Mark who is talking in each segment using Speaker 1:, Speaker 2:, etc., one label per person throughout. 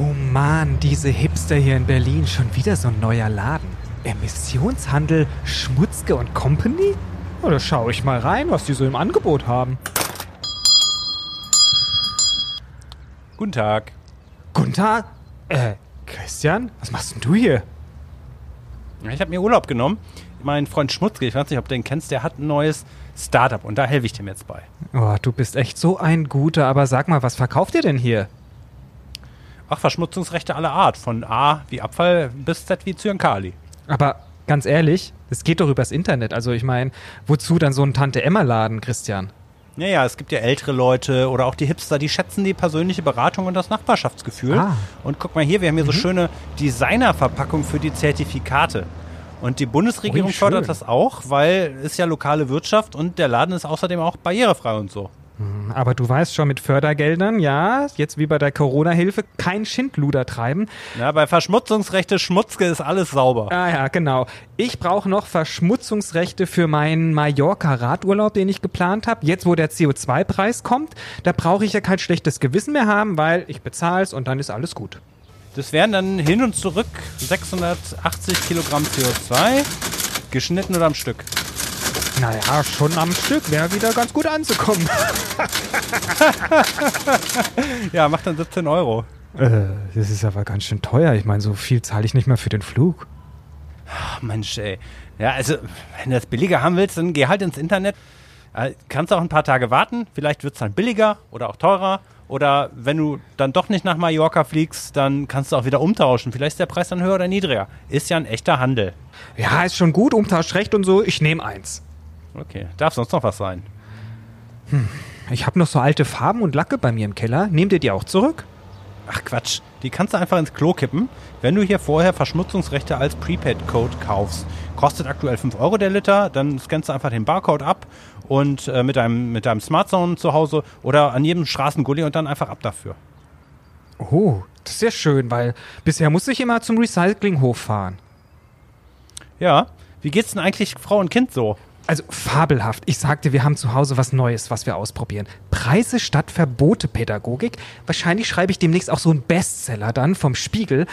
Speaker 1: Oh Mann, diese Hipster hier in Berlin, schon wieder so ein neuer Laden. Emissionshandel Schmutzke und Company? Oh, da schaue ich mal rein, was die so im Angebot haben.
Speaker 2: Guten Tag.
Speaker 1: Guten Tag. Äh, Christian, was machst denn du hier?
Speaker 2: Ich habe mir Urlaub genommen. Mein Freund Schmutzke, ich weiß nicht, ob du den kennst, der hat ein neues Startup und da helfe ich dem jetzt bei.
Speaker 1: Oh, du bist echt so ein Guter, aber sag mal, was verkauft ihr denn hier?
Speaker 2: Ach, Verschmutzungsrechte aller Art. Von A wie Abfall bis Z wie Zyankali.
Speaker 1: Aber ganz ehrlich, es geht doch übers Internet. Also ich meine, wozu dann so ein Tante-Emma-Laden, Christian?
Speaker 2: Naja, es gibt ja ältere Leute oder auch die Hipster, die schätzen die persönliche Beratung und das Nachbarschaftsgefühl.
Speaker 1: Ah.
Speaker 2: Und guck mal hier, wir haben hier so schöne Designerverpackungen für die Zertifikate. Und die Bundesregierung
Speaker 1: schön.
Speaker 2: fördert das auch, weil es ja lokale Wirtschaft und der Laden ist außerdem auch barrierefrei und so.
Speaker 1: Aber du weißt schon, mit Fördergeldern, ja, jetzt wie bei der Corona-Hilfe, kein Schindluder treiben.
Speaker 2: Ja, bei Verschmutzungsrechte Schmutzke ist alles sauber.
Speaker 1: Ah ja, genau. Ich brauche noch Verschmutzungsrechte für meinen Mallorca-Radurlaub, den ich geplant habe. Jetzt, wo der CO2-Preis kommt, da brauche ich ja kein schlechtes Gewissen mehr haben, weil ich bezahle es und dann ist alles gut.
Speaker 2: Das wären dann hin und zurück 680 Kilogramm CO2, geschnitten oder am Stück.
Speaker 1: Naja, schon am Stück wäre wieder ganz gut anzukommen.
Speaker 2: Ja, macht dann 17 Euro.
Speaker 1: äh, das ist aber ganz schön teuer. Ich meine, so viel zahle ich nicht mehr für den Flug.
Speaker 2: Ach, Mensch, ey. Ja, also, wenn du das billiger haben willst, dann geh halt ins Internet. Äh, Kannst auch ein paar Tage warten. Vielleicht wird es dann billiger oder auch teurer. Oder wenn du dann doch nicht nach Mallorca fliegst, dann kannst du auch wieder umtauschen. Vielleicht ist der Preis dann höher oder niedriger. Ist ja ein echter Handel.
Speaker 1: Ja, ist schon gut, Umtauschrecht und so. Ich nehme eins.
Speaker 2: Okay, darf sonst noch was sein?
Speaker 1: Ich habe noch so alte Farben und Lacke bei mir im Keller. Nehmt ihr die auch zurück?
Speaker 2: Ach Quatsch, die kannst du einfach ins Klo kippen, wenn du hier vorher Verschmutzungsrechte als Prepaid-Code kaufst. Kostet aktuell 5 Euro der Liter, dann scannst du einfach den Barcode ab und äh, mit, deinem, mit deinem Smartphone zu Hause oder an jedem Straßengully und dann einfach ab dafür.
Speaker 1: Oh, das ist ja schön, weil bisher musste ich immer zum Recyclinghof fahren.
Speaker 2: Ja, wie geht's denn eigentlich Frau und Kind so?
Speaker 1: Also fabelhaft. Ich sagte, wir haben zu Hause was Neues, was wir ausprobieren. Preise statt Verbote Pädagogik. Wahrscheinlich schreibe ich demnächst auch so einen Bestseller dann vom Spiegel,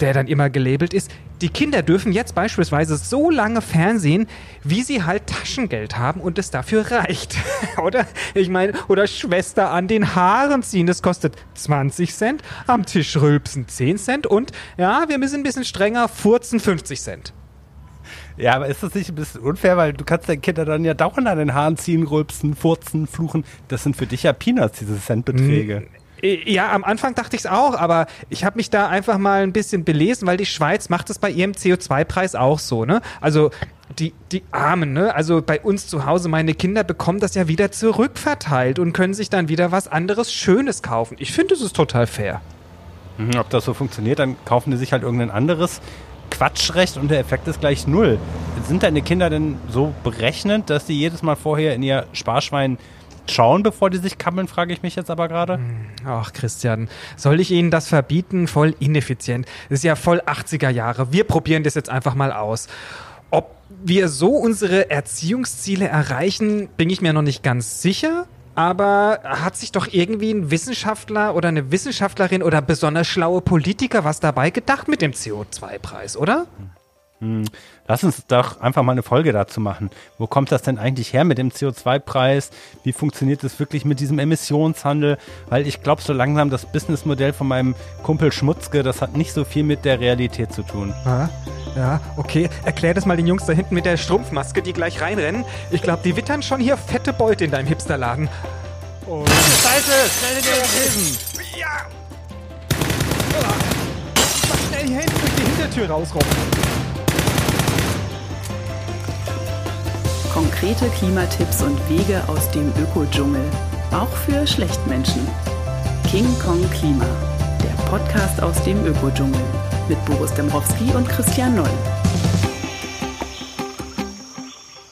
Speaker 1: der dann immer gelabelt ist. Die Kinder dürfen jetzt beispielsweise so lange Fernsehen, wie sie halt Taschengeld haben und es dafür reicht. oder? Ich meine, oder Schwester an den Haaren ziehen, das kostet 20 Cent, am Tisch rülpsen 10 Cent und ja, wir müssen ein bisschen strenger, furzen 50 Cent.
Speaker 2: Ja, aber ist das nicht ein bisschen unfair, weil du kannst deinen Kindern dann ja dauernd an den Haaren ziehen, rülpsen, furzen, fluchen. Das sind für dich ja Peanuts, diese Centbeträge.
Speaker 1: Ja, am Anfang dachte ich es auch, aber ich habe mich da einfach mal ein bisschen belesen, weil die Schweiz macht es bei ihrem CO2-Preis auch so, ne? Also die, die Armen, ne? Also bei uns zu Hause, meine Kinder bekommen das ja wieder zurückverteilt und können sich dann wieder was anderes Schönes kaufen. Ich finde, es ist total fair.
Speaker 2: Mhm, Ob das so funktioniert, dann kaufen die sich halt irgendein anderes Quatschrecht und der Effekt ist gleich null. Sind deine Kinder denn so berechnend, dass die jedes Mal vorher in ihr Sparschwein schauen, bevor die sich kabbeln, frage ich mich jetzt aber gerade.
Speaker 1: Ach, Christian, soll ich Ihnen das verbieten? Voll ineffizient. Das ist ja voll 80er Jahre. Wir probieren das jetzt einfach mal aus. Ob wir so unsere Erziehungsziele erreichen, bin ich mir noch nicht ganz sicher. Aber hat sich doch irgendwie ein Wissenschaftler oder eine Wissenschaftlerin oder besonders schlaue Politiker was dabei gedacht mit dem CO2-Preis, oder?
Speaker 2: Lass uns doch einfach mal eine Folge dazu machen. Wo kommt das denn eigentlich her mit dem CO2-Preis? Wie funktioniert es wirklich mit diesem Emissionshandel? Weil ich glaube so langsam, das Businessmodell von meinem Kumpel Schmutzke, das hat nicht so viel mit der Realität zu tun.
Speaker 1: Ja, ja, okay. Erklär das mal den Jungs da hinten mit der Strumpfmaske, die gleich reinrennen. Ich glaube, die wittern schon hier fette Beute in deinem Hipsterladen. Und
Speaker 2: Seite, schnell in den!
Speaker 1: Ja! Mach schnell hier hinten durch die Hintertür rausrobben.
Speaker 3: Konkrete Klimatipps und Wege aus dem Ökodschungel. Auch für Schlechtmenschen. King Kong Klima. Der Podcast aus dem Ökodschungel. Mit Boris Dembrowski und Christian Noll.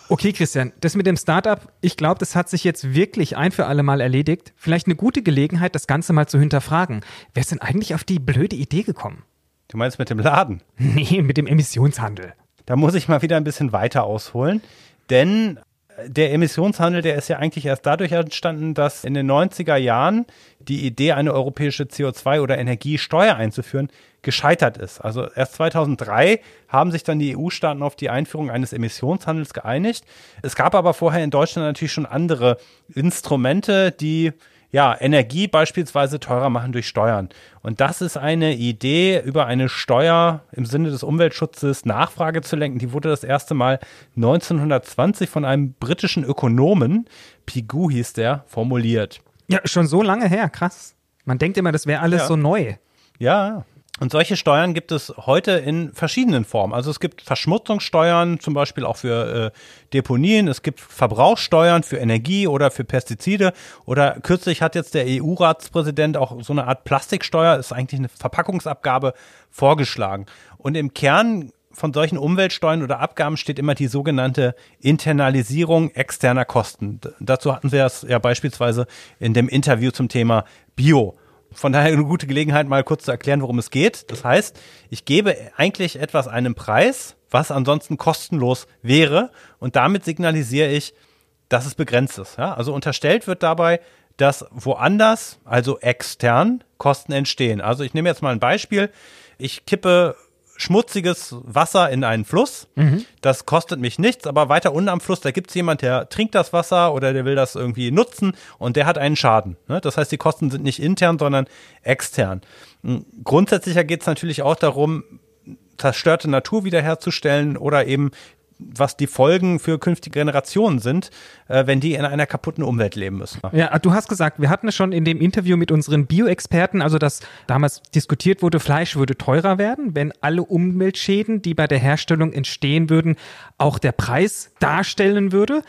Speaker 1: Okay, Christian, das mit dem Startup, ich glaube, das hat sich jetzt wirklich ein für alle Mal erledigt. Vielleicht eine gute Gelegenheit, das Ganze mal zu hinterfragen. Wer ist denn eigentlich auf die blöde Idee gekommen?
Speaker 2: Du meinst mit dem Laden?
Speaker 1: Nee, mit dem Emissionshandel.
Speaker 2: Da muss ich mal wieder ein bisschen weiter ausholen. Denn der Emissionshandel, der ist ja eigentlich erst dadurch entstanden, dass in den 90er Jahren die Idee, eine europäische CO2- oder Energiesteuer einzuführen, gescheitert ist. Also erst 2003 haben sich dann die EU-Staaten auf die Einführung eines Emissionshandels geeinigt. Es gab aber vorher in Deutschland natürlich schon andere Instrumente, die ja, Energie beispielsweise teurer machen durch Steuern. Und das ist eine Idee, über eine Steuer im Sinne des Umweltschutzes Nachfrage zu lenken. Die wurde das erste Mal 1920 von einem britischen Ökonomen, Pigou hieß der, formuliert.
Speaker 1: Ja, schon so lange her, krass. Man denkt immer, das wäre alles
Speaker 2: Ja.
Speaker 1: so neu.
Speaker 2: Ja. Und solche Steuern gibt es heute in verschiedenen Formen. Also es gibt Verschmutzungssteuern, zum Beispiel auch für äh, Deponien. Es gibt Verbrauchssteuern für Energie oder für Pestizide. Oder kürzlich hat jetzt der EU-Ratspräsident auch so eine Art Plastiksteuer, ist eigentlich eine Verpackungsabgabe, vorgeschlagen. Und im Kern von solchen Umweltsteuern oder Abgaben steht immer die sogenannte Internalisierung externer Kosten. Dazu hatten wir es ja beispielsweise in dem Interview zum Thema Bio. Von daher eine gute Gelegenheit, mal kurz zu erklären, worum es geht. Das heißt, ich gebe eigentlich etwas einen Preis, was ansonsten kostenlos wäre, und damit signalisiere ich, dass es begrenzt ist. Ja? Also unterstellt wird dabei, dass woanders, also extern, Kosten entstehen. Also ich nehme jetzt mal ein Beispiel. Ich kippe schmutziges Wasser in einen Fluss. Das kostet mich nichts, aber weiter unten am Fluss, da gibt es jemand, der trinkt das Wasser oder der will das irgendwie nutzen und der hat einen Schaden. Ne? Das heißt, die Kosten sind nicht intern, sondern extern. M, Grundsätzlicher geht es natürlich auch darum, zerstörte Natur wiederherzustellen oder eben was die Folgen für künftige Generationen sind, äh, wenn die in einer kaputten Umwelt leben müssen.
Speaker 1: Ja, du hast gesagt, wir hatten es schon in dem Interview mit unseren Bioexperten, also dass damals diskutiert wurde, Fleisch würde teurer werden, wenn alle Umweltschäden, die bei der Herstellung entstehen würden, auch der Preis darstellen würde.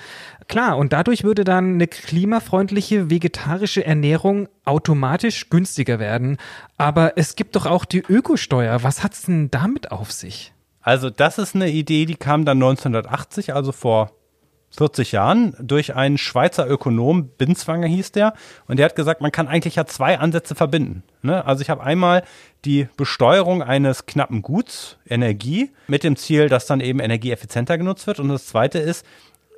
Speaker 1: Klar, und dadurch würde dann eine klimafreundliche vegetarische Ernährung automatisch günstiger werden. Aber es gibt doch auch die Ökosteuer. Was hat's denn damit auf sich?
Speaker 2: Also das ist eine Idee, die kam dann 1980, also vor 40 Jahren, durch einen Schweizer Ökonom, Binzwanger hieß der, und der hat gesagt, man kann eigentlich ja zwei Ansätze verbinden. Ne? Also ich habe einmal die Besteuerung eines knappen Guts, Energie, mit dem Ziel, dass dann eben Energie effizienter genutzt wird. Und das zweite ist,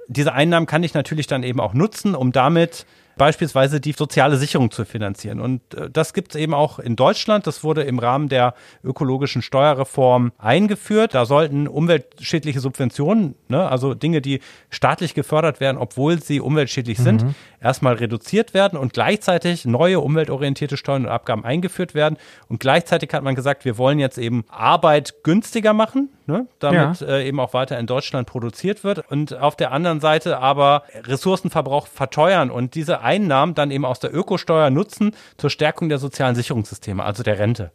Speaker 2: diese Einnahmen kann ich natürlich dann eben auch nutzen, um damit beispielsweise die soziale Sicherung zu finanzieren. Und äh, das gibt es eben auch in Deutschland. Das wurde im Rahmen der ökologischen Steuerreform eingeführt. Da sollten umweltschädliche Subventionen, ne, also Dinge, die staatlich gefördert werden, obwohl sie umweltschädlich sind, erstmal reduziert werden und gleichzeitig neue umweltorientierte Steuern und Abgaben eingeführt werden. Und gleichzeitig hat man gesagt, wir wollen jetzt eben Arbeit günstiger machen, ne, damit äh, eben auch weiter in Deutschland produziert wird. Und auf der anderen Seite aber Ressourcenverbrauch verteuern und diese Einnahmen dann eben aus der Ökosteuer nutzen zur Stärkung der sozialen Sicherungssysteme, also der Rente.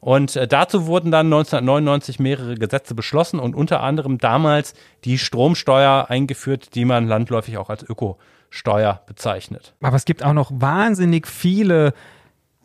Speaker 2: Und äh, dazu wurden dann 1999 mehrere Gesetze beschlossen und unter anderem damals die Stromsteuer eingeführt, die man landläufig auch als Ökosteuer bezeichnet.
Speaker 1: Aber es gibt auch noch wahnsinnig viele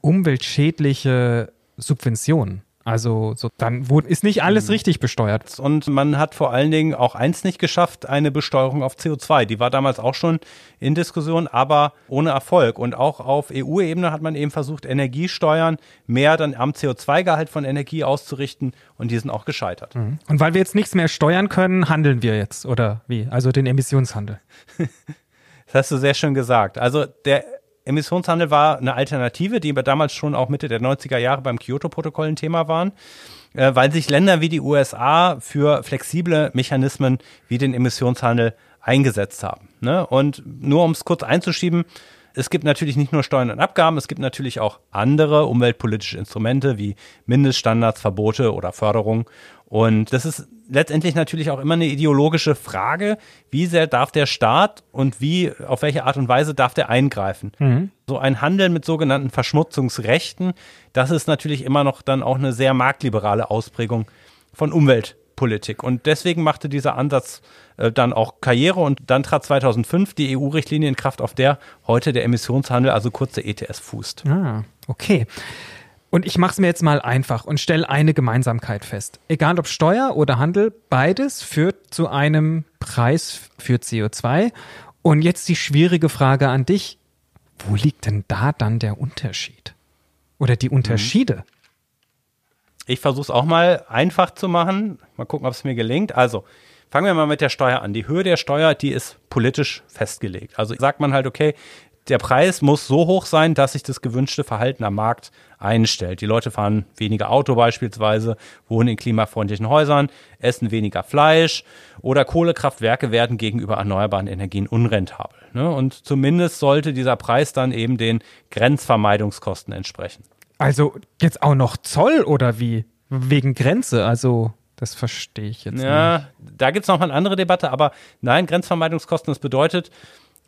Speaker 1: umweltschädliche Subventionen. Also so, dann wurde, ist nicht alles richtig besteuert.
Speaker 2: Und man hat vor allen Dingen auch eins nicht geschafft, eine Besteuerung auf CO2. Die war damals auch schon in Diskussion, aber ohne Erfolg. Und auch auf EU-Ebene hat man eben versucht, Energiesteuern mehr dann am CO2-Gehalt von Energie auszurichten und die sind auch gescheitert.
Speaker 1: Und weil wir jetzt nichts mehr steuern können, handeln wir jetzt, oder wie? Also den Emissionshandel.
Speaker 2: Das hast du sehr schön gesagt. Also der Emissionshandel war eine Alternative, die aber damals schon auch Mitte der 90er Jahre beim Kyoto-Protokoll ein Thema waren, äh, weil sich Länder wie die USA für flexible Mechanismen wie den Emissionshandel eingesetzt haben. Ne? Und nur um es kurz einzuschieben, es gibt natürlich nicht nur Steuern und Abgaben, es gibt natürlich auch andere umweltpolitische Instrumente wie Mindeststandards, Verbote oder Förderung. Und das ist letztendlich natürlich auch immer eine ideologische Frage, wie sehr darf der Staat und wie, auf welche Art und Weise darf der eingreifen. So ein Handel mit sogenannten Verschmutzungsrechten, das ist natürlich immer noch dann auch eine sehr marktliberale Ausprägung von Umweltpolitik. Und deswegen machte dieser Ansatz äh, dann auch Karriere und dann trat 2005 die EU-Richtlinie in Kraft, auf der heute der Emissionshandel, also kurz der ETS, fußt.
Speaker 1: Ah, okay. Und ich mache es mir jetzt mal einfach und stelle eine Gemeinsamkeit fest. Egal ob Steuer oder Handel, beides führt zu einem Preis für CO2. Und jetzt die schwierige Frage an dich. Wo liegt denn da dann der Unterschied? Oder die Unterschiede?
Speaker 2: Ich versuche es auch mal einfach zu machen. Mal gucken, ob es mir gelingt. Also, Fangen wir mal mit der Steuer an. Die Höhe der Steuer, die ist politisch festgelegt. Also sagt man halt, okay, der Preis muss so hoch sein, dass sich das gewünschte Verhalten am Markt einstellt. Die Leute fahren weniger Auto beispielsweise, wohnen in klimafreundlichen Häusern, essen weniger Fleisch oder Kohlekraftwerke werden gegenüber erneuerbaren Energien unrentabel. Ne? Und zumindest sollte dieser Preis dann eben den Grenzvermeidungskosten entsprechen.
Speaker 1: Also jetzt auch noch Zoll oder wie? Wegen Grenze, also das verstehe ich jetzt
Speaker 2: ja,
Speaker 1: nicht.
Speaker 2: Ja, da gibt es nochmal eine andere Debatte, aber nein, Grenzvermeidungskosten, das bedeutet,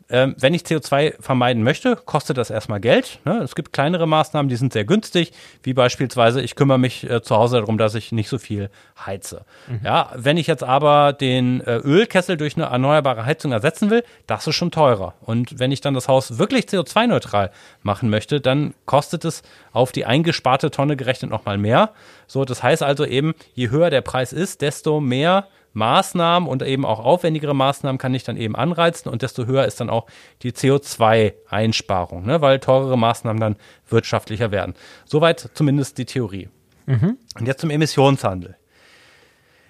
Speaker 2: ähm, wenn ich CO2 vermeiden möchte, kostet das erstmal Geld. Ne? Es gibt kleinere Maßnahmen, die sind sehr günstig, wie beispielsweise, ich kümmere mich äh, zu Hause darum, dass ich nicht so viel heize. Mhm. Ja, wenn ich jetzt aber den äh, Ölkessel durch eine erneuerbare Heizung ersetzen will, das ist schon teurer. Und wenn ich dann das Haus wirklich CO2-neutral machen möchte, dann kostet es auf die eingesparte Tonne gerechnet nochmal mehr. So, das heißt also eben, je höher der Preis ist, desto mehr Maßnahmen und eben auch aufwendigere Maßnahmen kann ich dann eben anreizen und desto höher ist dann auch die CO2-Einsparung, ne, weil teurere Maßnahmen dann wirtschaftlicher werden. Soweit zumindest die Theorie. Mhm. Und jetzt zum Emissionshandel.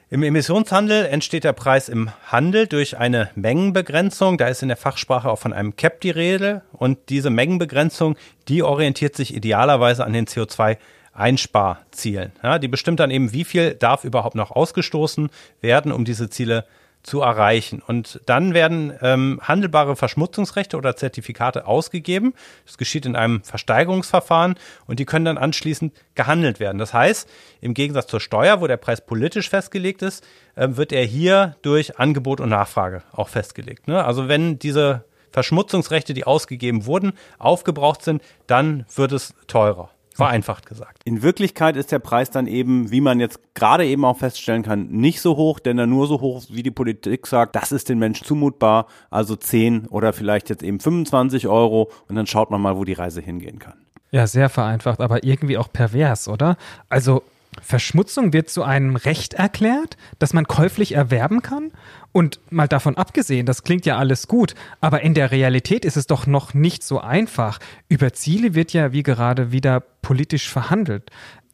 Speaker 2: Im Emissionshandel entsteht der Preis im Handel durch eine Mengenbegrenzung. Da ist in der Fachsprache auch von einem Cap die Rede. Und diese Mengenbegrenzung, die orientiert sich idealerweise an den CO2 Einsparzielen. Ja, die bestimmt dann eben, wie viel darf überhaupt noch ausgestoßen werden, um diese Ziele zu erreichen. Und dann werden ähm, handelbare Verschmutzungsrechte oder Zertifikate ausgegeben. Das geschieht in einem Versteigerungsverfahren und die können dann anschließend gehandelt werden. Das heißt, im Gegensatz zur Steuer, wo der Preis politisch festgelegt ist, äh, wird er hier durch Angebot und Nachfrage auch festgelegt. Ne? Also wenn diese Verschmutzungsrechte, die ausgegeben wurden, aufgebraucht sind, dann wird es teurer. Vereinfacht gesagt.
Speaker 4: In Wirklichkeit ist der Preis dann eben, wie man jetzt gerade eben auch feststellen kann, nicht so hoch, denn er nur so hoch, wie die Politik sagt, das ist den Menschen zumutbar, also 10 oder vielleicht jetzt eben 25 Euro und dann schaut man mal, wo die Reise hingehen kann.
Speaker 1: Ja, sehr vereinfacht, aber irgendwie auch pervers, oder? Also Verschmutzung wird zu einem Recht erklärt, das man käuflich erwerben kann? Und mal davon abgesehen, das klingt ja alles gut, aber in der Realität ist es doch noch nicht so einfach. Über Ziele wird ja wie gerade wieder politisch verhandelt.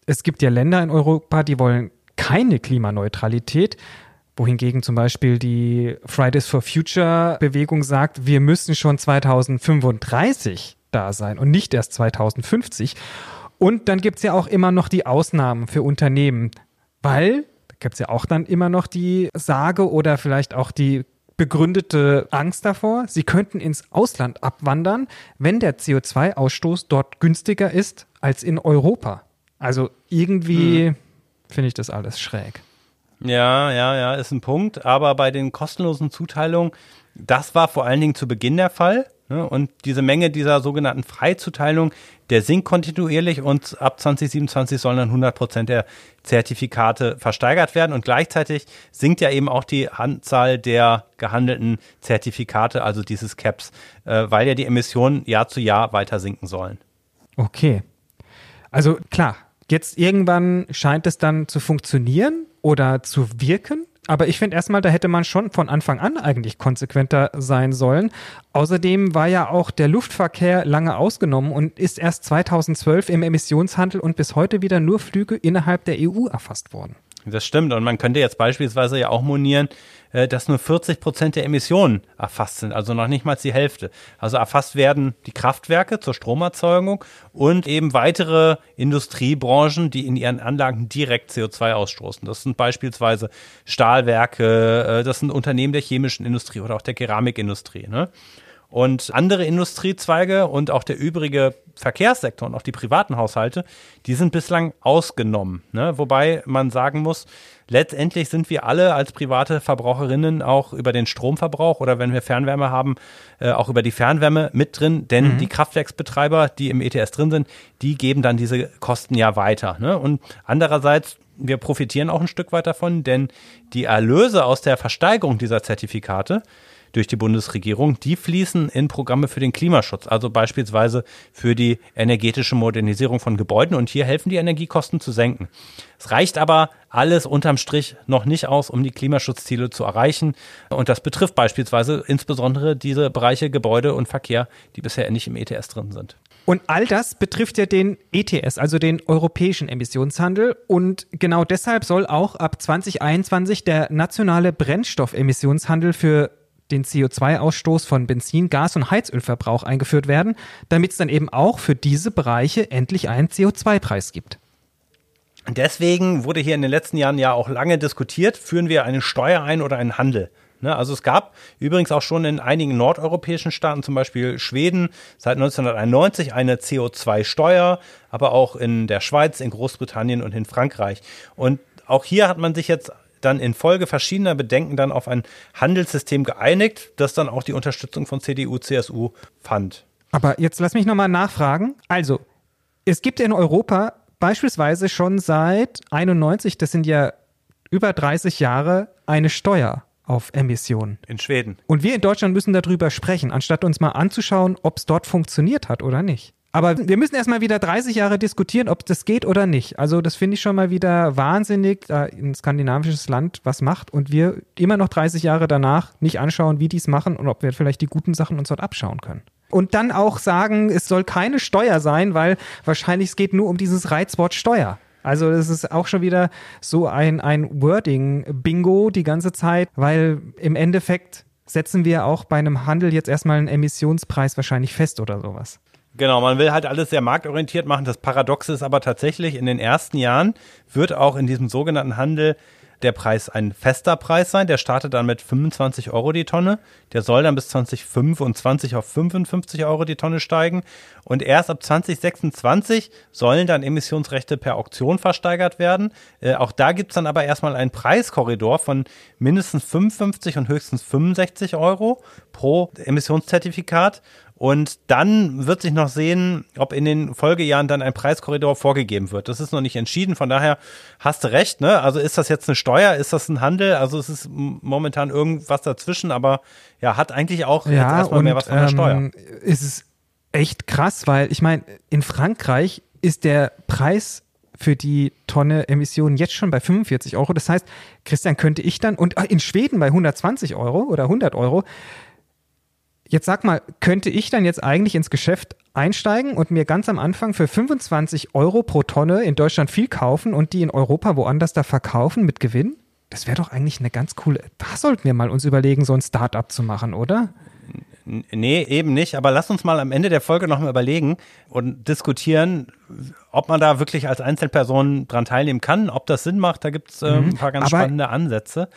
Speaker 1: Es gibt ja Länder in Europa, die wollen keine Klimaneutralität, wohingegen zum Beispiel die Fridays for Future Bewegung sagt, wir müssen schon 2035 da sein und nicht erst 2050. Und dann gibt es ja auch immer noch die Ausnahmen für Unternehmen, weil da gibt es ja auch dann immer noch die Sage oder vielleicht auch die begründete Angst davor, sie könnten ins Ausland abwandern, wenn der CO2-Ausstoß dort günstiger ist als in Europa. Also irgendwie hm. finde ich das alles schräg.
Speaker 2: Ja, ja, ja, ist ein Punkt. Aber bei den kostenlosen Zuteilungen, das war vor allen Dingen zu Beginn der Fall. Ne? Und diese Menge dieser sogenannten Freizuteilung, der sinkt kontinuierlich und ab 2027 sollen dann 100 Prozent der Zertifikate versteigert werden. Und gleichzeitig sinkt ja eben auch die Anzahl der gehandelten Zertifikate, also dieses Caps, äh, weil ja die Emissionen Jahr zu Jahr weiter sinken sollen.
Speaker 1: Okay. Also klar, jetzt irgendwann scheint es dann zu funktionieren oder zu wirken. Aber ich finde erstmal, da hätte man schon von Anfang an eigentlich konsequenter sein sollen. Außerdem war ja auch der Luftverkehr lange ausgenommen und ist erst 2012 im Emissionshandel und bis heute wieder nur Flüge innerhalb der EU erfasst worden.
Speaker 2: Das stimmt. Und man könnte jetzt beispielsweise ja auch monieren, äh, dass nur 40 Prozent der Emissionen erfasst sind, also noch nicht mal die Hälfte. Also erfasst werden die Kraftwerke zur Stromerzeugung und eben weitere Industriebranchen, die in ihren Anlagen direkt CO2 ausstoßen. Das sind beispielsweise Stahlwerke, äh, das sind Unternehmen der chemischen Industrie oder auch der Keramikindustrie. Ne? Und andere Industriezweige und auch der übrige Verkehrssektor und auch die privaten Haushalte, die sind bislang ausgenommen. Ne? Wobei man sagen muss, letztendlich sind wir alle als private Verbraucherinnen auch über den Stromverbrauch oder wenn wir Fernwärme haben, äh, auch über die Fernwärme mit drin, denn mhm. die Kraftwerksbetreiber, die im ETS drin sind, die geben dann diese Kosten ja weiter. Ne? Und andererseits wir profitieren auch ein Stück weit davon, denn die Erlöse aus der Versteigerung dieser Zertifikate, durch die Bundesregierung, die fließen in Programme für den Klimaschutz, also beispielsweise für die energetische Modernisierung von Gebäuden. Und hier helfen die Energiekosten zu senken. Es reicht aber alles unterm Strich noch nicht aus, um die Klimaschutzziele zu erreichen. Und das betrifft beispielsweise insbesondere diese Bereiche Gebäude und Verkehr, die bisher nicht im ETS drin sind.
Speaker 1: Und all das betrifft ja den ETS, also den europäischen Emissionshandel. Und genau deshalb soll auch ab 2021 der nationale Brennstoffemissionshandel für den CO2-Ausstoß von Benzin, Gas und Heizölverbrauch eingeführt werden, damit es dann eben auch für diese Bereiche endlich einen CO2-Preis gibt.
Speaker 2: Deswegen wurde hier in den letzten Jahren ja auch lange diskutiert, führen wir eine Steuer ein oder einen Handel. Ne, also es gab übrigens auch schon in einigen nordeuropäischen Staaten, zum Beispiel Schweden, seit 1991 eine CO2-Steuer, aber auch in der Schweiz, in Großbritannien und in Frankreich. Und auch hier hat man sich jetzt dann infolge verschiedener Bedenken dann auf ein Handelssystem geeinigt, das dann auch die Unterstützung von CDU, CSU fand.
Speaker 1: Aber jetzt lass mich nochmal nachfragen. Also, es gibt in Europa beispielsweise schon seit 91, das sind ja über 30 Jahre, eine Steuer auf Emissionen.
Speaker 2: In Schweden.
Speaker 1: Und wir in Deutschland müssen darüber sprechen, anstatt uns mal anzuschauen, ob es dort funktioniert hat oder nicht. Aber wir müssen erstmal wieder 30 Jahre diskutieren, ob das geht oder nicht. Also das finde ich schon mal wieder wahnsinnig, da ein skandinavisches Land was macht und wir immer noch 30 Jahre danach nicht anschauen, wie die es machen und ob wir vielleicht die guten Sachen uns dort abschauen können. Und dann auch sagen, es soll keine Steuer sein, weil wahrscheinlich es geht nur um dieses Reizwort Steuer. Also das ist auch schon wieder so ein, ein Wording-Bingo die ganze Zeit, weil im Endeffekt setzen wir auch bei einem Handel jetzt erstmal einen Emissionspreis wahrscheinlich fest oder sowas.
Speaker 2: Genau, man will halt alles sehr marktorientiert machen. Das Paradoxe ist aber tatsächlich, in den ersten Jahren wird auch in diesem sogenannten Handel der Preis ein fester Preis sein. Der startet dann mit 25 Euro die Tonne. Der soll dann bis 2025 auf 55 Euro die Tonne steigen. Und erst ab 2026 sollen dann Emissionsrechte per Auktion versteigert werden. Äh, auch da gibt's dann aber erstmal einen Preiskorridor von mindestens 55 und höchstens 65 Euro pro Emissionszertifikat. Und dann wird sich noch sehen, ob in den Folgejahren dann ein Preiskorridor vorgegeben wird. Das ist noch nicht entschieden. Von daher hast du recht. Ne? Also ist das jetzt eine Steuer? Ist das ein Handel? Also es ist momentan irgendwas dazwischen, aber ja, hat eigentlich auch
Speaker 1: ja, jetzt erstmal und, mehr was von der Steuer. Ähm, ist es echt krass, weil ich meine, in Frankreich ist der Preis für die Tonne Emissionen jetzt schon bei 45 Euro. Das heißt, Christian, könnte ich dann, und in Schweden bei 120 Euro oder 100 Euro, Jetzt sag mal, könnte ich dann jetzt eigentlich ins Geschäft einsteigen und mir ganz am Anfang für 25 Euro pro Tonne in Deutschland viel kaufen und die in Europa woanders da verkaufen mit Gewinn? Das wäre doch eigentlich eine ganz coole. Da sollten wir mal uns überlegen, so ein Start-up zu machen, oder?
Speaker 2: Nee, eben nicht. Aber lass uns mal am Ende der Folge nochmal überlegen und diskutieren, ob man da wirklich als Einzelperson dran teilnehmen kann, ob das Sinn macht. Da gibt es ähm, mhm. ein paar ganz aber spannende Ansätze.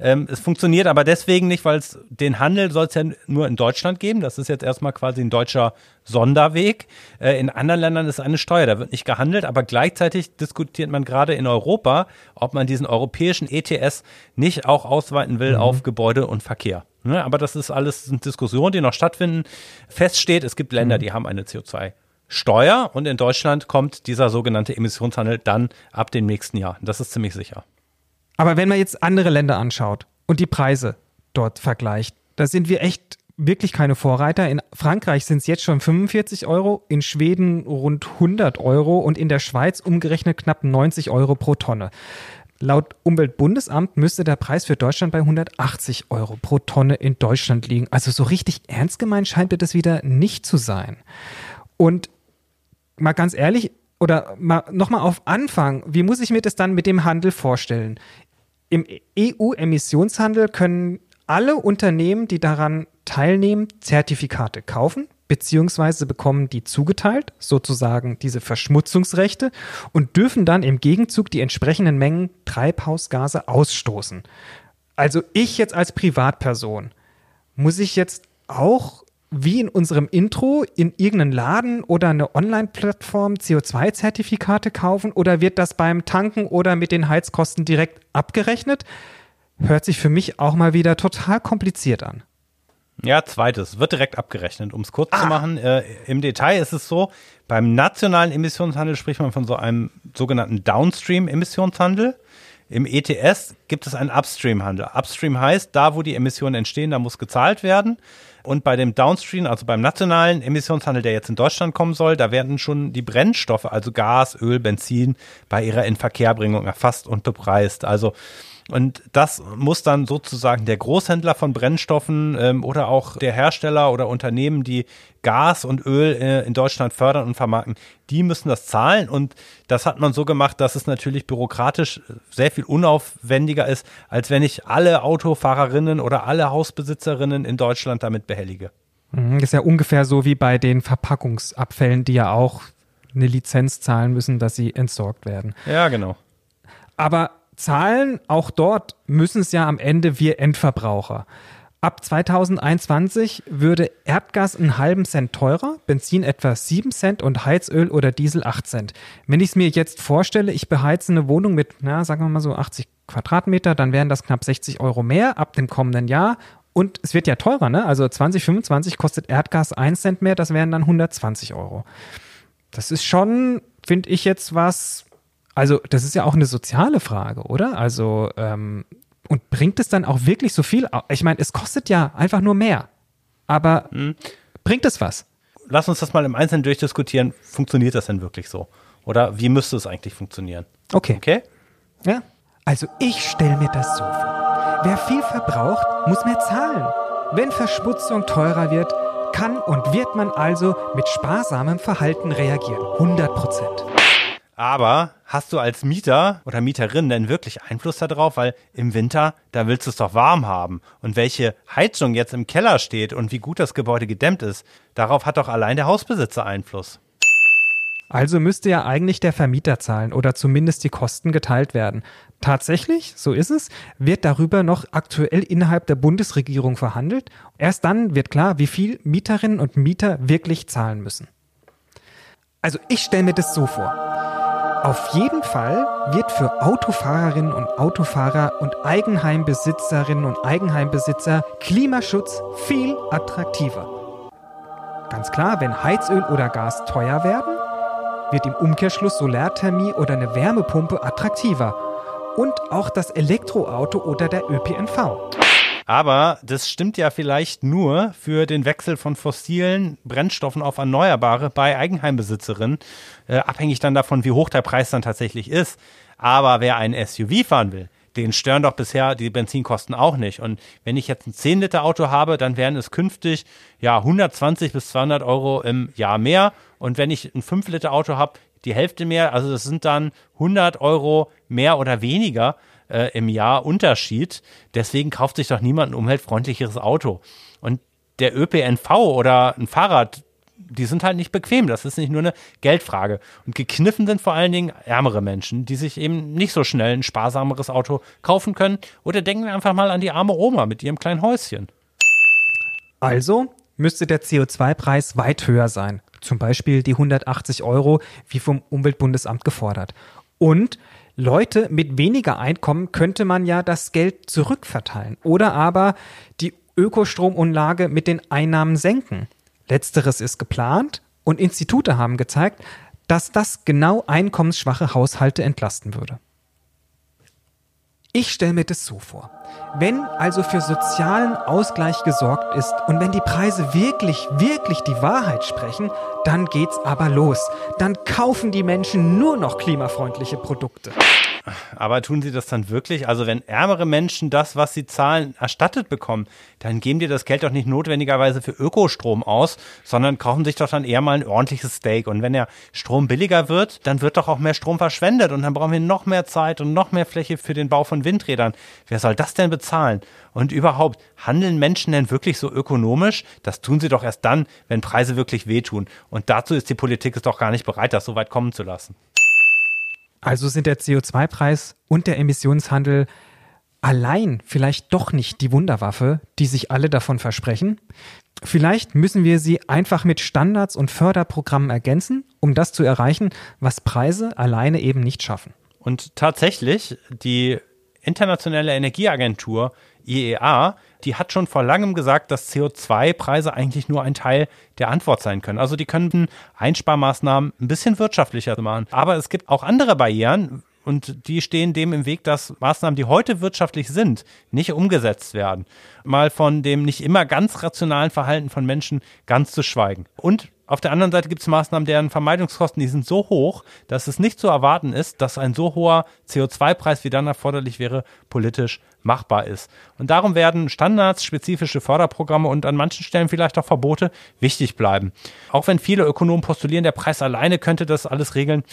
Speaker 2: Ähm, es funktioniert aber deswegen nicht, weil es den Handel soll es ja nur in Deutschland geben. Das ist jetzt erstmal quasi ein deutscher Sonderweg. Äh, in anderen Ländern ist eine Steuer, da wird nicht gehandelt, aber gleichzeitig diskutiert man gerade in Europa, ob man diesen europäischen ETS nicht auch ausweiten will mhm. auf Gebäude und Verkehr. Ne, aber das ist alles eine Diskussion, die noch stattfinden. Feststeht, es gibt Länder, mhm. die haben eine CO2 Steuer und in Deutschland kommt dieser sogenannte Emissionshandel dann ab dem nächsten Jahr. Das ist ziemlich sicher.
Speaker 1: Aber wenn man jetzt andere Länder anschaut und die Preise dort vergleicht, da sind wir echt wirklich keine Vorreiter. In Frankreich sind es jetzt schon 45 Euro, in Schweden rund 100 Euro und in der Schweiz umgerechnet knapp 90 Euro pro Tonne. Laut Umweltbundesamt müsste der Preis für Deutschland bei 180 Euro pro Tonne in Deutschland liegen. Also so richtig ernst gemeint scheint mir das wieder nicht zu sein. Und mal ganz ehrlich, oder mal, nochmal auf Anfang, wie muss ich mir das dann mit dem Handel vorstellen? Im EU-Emissionshandel können alle Unternehmen, die daran teilnehmen, Zertifikate kaufen, beziehungsweise bekommen die zugeteilt, sozusagen diese Verschmutzungsrechte, und dürfen dann im Gegenzug die entsprechenden Mengen Treibhausgase ausstoßen. Also ich jetzt als Privatperson, muss ich jetzt auch wie in unserem Intro in irgendeinen Laden oder eine Online-Plattform CO2-Zertifikate kaufen oder wird das beim Tanken oder mit den Heizkosten direkt abgerechnet? Hört sich für mich auch mal wieder total kompliziert an.
Speaker 2: Ja, zweites, wird direkt abgerechnet. Um es kurz ah. zu machen, äh, im Detail ist es so, beim nationalen Emissionshandel spricht man von so einem sogenannten Downstream-Emissionshandel. Im ETS gibt es einen Upstream-Handel. Upstream heißt, da wo die Emissionen entstehen, da muss gezahlt werden. Und bei dem Downstream, also beim nationalen Emissionshandel, der jetzt in Deutschland kommen soll, da werden schon die Brennstoffe, also Gas, Öl, Benzin, bei ihrer Inverkehrbringung erfasst und bepreist. Also Und das muss dann sozusagen der Großhändler von Brennstoffen ähm, oder auch der Hersteller oder Unternehmen, die Gas und Öl äh, in Deutschland fördern und vermarkten, die müssen das zahlen. Und das hat man so gemacht, dass es natürlich bürokratisch sehr viel unaufwendiger ist, als wenn ich alle Autofahrerinnen oder alle Hausbesitzerinnen in Deutschland damit behellige.
Speaker 1: Mhm, Das ist ja ungefähr so wie bei den Verpackungsabfällen, die ja auch eine Lizenz zahlen müssen, dass sie entsorgt werden.
Speaker 2: Ja, genau.
Speaker 1: Aber zahlen, auch dort müssen es ja am Ende wir Endverbraucher. Ab 2021 würde Erdgas einen halben Cent teurer, Benzin etwa 7 Cent und Heizöl oder Diesel 8 Cent. Wenn ich es mir jetzt vorstelle, ich beheize eine Wohnung mit, na, sagen wir mal so 80 Quadratmeter, dann wären das knapp 60 Euro mehr ab dem kommenden Jahr. Und es wird ja teurer, ne? Also 2025 kostet Erdgas 1 Cent mehr, das wären dann 120 Euro. Das ist schon, finde ich jetzt was, also das ist ja auch eine soziale Frage, oder? Also, ähm, und bringt es dann auch wirklich so viel? Ich meine, es kostet ja einfach nur mehr. Aber bringt es was?
Speaker 2: Lass uns das mal im Einzelnen durchdiskutieren. Funktioniert das denn wirklich so? Oder wie müsste es eigentlich funktionieren?
Speaker 1: Okay.
Speaker 2: Okay?
Speaker 1: Ja. Also ich stelle mir das so vor. Wer viel verbraucht, muss mehr zahlen. Wenn Verschmutzung teurer wird, kann und wird man also mit sparsamem Verhalten reagieren. 100 Prozent.
Speaker 2: Aber hast du als Mieter oder Mieterin denn wirklich Einfluss darauf? Weil im Winter, da willst du es doch warm haben. Und welche Heizung jetzt im Keller steht und wie gut das Gebäude gedämmt ist, darauf hat doch allein der Hausbesitzer Einfluss.
Speaker 1: Also müsste ja eigentlich der Vermieter zahlen oder zumindest die Kosten geteilt werden. Tatsächlich, so ist es, wird darüber noch aktuell innerhalb der Bundesregierung verhandelt. Erst dann wird klar, wie viel Mieterinnen und Mieter wirklich zahlen müssen. Also ich stelle mir das so vor. Auf jeden Fall wird für Autofahrerinnen und Autofahrer und Eigenheimbesitzerinnen und Eigenheimbesitzer Klimaschutz viel attraktiver. Ganz klar, wenn Heizöl oder Gas teuer werden, wird im Umkehrschluss Solarthermie oder eine Wärmepumpe attraktiver. Und auch das Elektroauto oder der ÖPNV.
Speaker 2: Aber das stimmt ja vielleicht nur für den Wechsel von fossilen Brennstoffen auf erneuerbare bei Eigenheimbesitzerinnen, äh, abhängig dann davon, wie hoch der Preis dann tatsächlich ist. Aber wer ein SUV fahren will, den stören doch bisher die Benzinkosten auch nicht. Und wenn ich jetzt ein 10 Liter Auto habe, dann wären es künftig ja 120 bis 200 Euro im Jahr mehr. Und wenn ich ein 5 Liter Auto habe, die Hälfte mehr, also das sind dann 100 Euro mehr oder weniger äh, im Jahr Unterschied. Deswegen kauft sich doch niemand ein umweltfreundlicheres Auto. Und der ÖPNV oder ein Fahrrad, die sind halt nicht bequem. Das ist nicht nur eine Geldfrage. Und gekniffen sind vor allen Dingen ärmere Menschen, die sich eben nicht so schnell ein sparsameres Auto kaufen können. Oder denken wir einfach mal an die arme Oma mit ihrem kleinen Häuschen.
Speaker 1: Also müsste der CO2-Preis weit höher sein. Zum Beispiel die 180 Euro, wie vom Umweltbundesamt gefordert. Und Leute mit weniger Einkommen könnte man ja das Geld zurückverteilen oder aber die Ökostromunlage mit den Einnahmen senken. Letzteres ist geplant und Institute haben gezeigt, dass das genau einkommensschwache Haushalte entlasten würde. Ich stelle mir das so vor. Wenn also für sozialen Ausgleich gesorgt ist und wenn die Preise wirklich, wirklich die Wahrheit sprechen, dann geht's aber los. Dann kaufen die Menschen nur noch klimafreundliche Produkte.
Speaker 2: Aber tun sie das dann wirklich? Also wenn ärmere Menschen das, was sie zahlen, erstattet bekommen, dann geben die das Geld doch nicht notwendigerweise für Ökostrom aus, sondern kaufen sich doch dann eher mal ein ordentliches Steak. Und wenn der Strom billiger wird, dann wird doch auch mehr Strom verschwendet und dann brauchen wir noch mehr Zeit und noch mehr Fläche für den Bau von Windrädern. Wer soll das denn bezahlen? Und überhaupt, handeln Menschen denn wirklich so ökonomisch? Das tun sie doch erst dann, wenn Preise wirklich wehtun. Und dazu ist die Politik es doch gar nicht bereit, das so weit kommen zu lassen.
Speaker 1: Also sind der CO2-Preis und der Emissionshandel allein vielleicht doch nicht die Wunderwaffe, die sich alle davon versprechen. Vielleicht müssen wir sie einfach mit Standards und Förderprogrammen ergänzen, um das zu erreichen, was Preise alleine eben nicht schaffen.
Speaker 2: Und tatsächlich, die Internationale Energieagentur IEA, die hat schon vor langem gesagt, dass CO2-Preise eigentlich nur ein Teil der Antwort sein können. Also die können Einsparmaßnahmen ein bisschen wirtschaftlicher machen. Aber es gibt auch andere Barrieren, und die stehen dem im Weg, dass Maßnahmen, die heute wirtschaftlich sind, nicht umgesetzt werden. Mal von dem nicht immer ganz rationalen Verhalten von Menschen ganz zu schweigen. Und Auf der anderen Seite gibt es Maßnahmen, deren Vermeidungskosten, die sind so hoch, dass es nicht zu erwarten ist, dass ein so hoher CO2-Preis, wie dann erforderlich wäre, politisch machbar ist. Und darum werden Standards, spezifische Förderprogramme und an manchen Stellen vielleicht auch Verbote wichtig bleiben. Auch wenn viele Ökonomen postulieren, der Preis alleine könnte das alles regeln.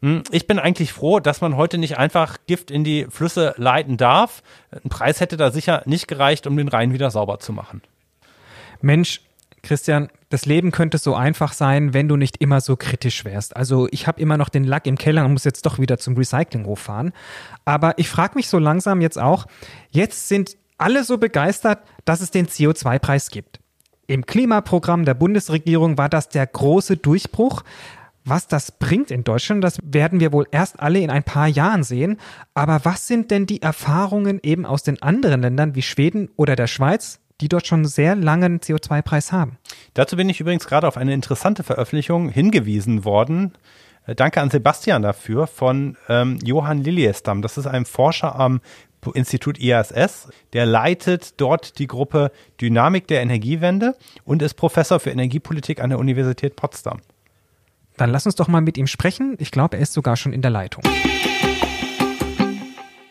Speaker 2: Hm, ich bin eigentlich froh, dass man heute nicht einfach Gift in die Flüsse leiten darf. Ein Preis hätte da sicher nicht gereicht, um den Rhein wieder sauber zu machen.
Speaker 1: Mensch, Christian, das Leben könnte so einfach sein, wenn du nicht immer so kritisch wärst. Also ich habe immer noch den Lack im Keller und muss jetzt doch wieder zum Recyclinghof fahren. Aber ich frage mich so langsam jetzt auch, jetzt sind alle so begeistert, dass es den CO2-Preis gibt. Im Klimaprogramm der Bundesregierung war das der große Durchbruch. Was das bringt in Deutschland, das werden wir wohl erst alle in ein paar Jahren sehen. Aber was sind denn die Erfahrungen eben aus den anderen Ländern wie Schweden oder der Schweiz, die dort schon sehr langen CO2-Preis haben?
Speaker 2: Dazu bin ich übrigens gerade auf eine interessante Veröffentlichung hingewiesen worden. Äh, danke an Sebastian dafür von ähm, Johann Liliestam. Das ist ein Forscher am Institut IASS. Der leitet dort die Gruppe Dynamik der Energiewende und ist Professor für Energiepolitik an der Universität Potsdam.
Speaker 1: Dann lass uns doch mal mit ihm sprechen. Ich glaube, er ist sogar schon in der Leitung.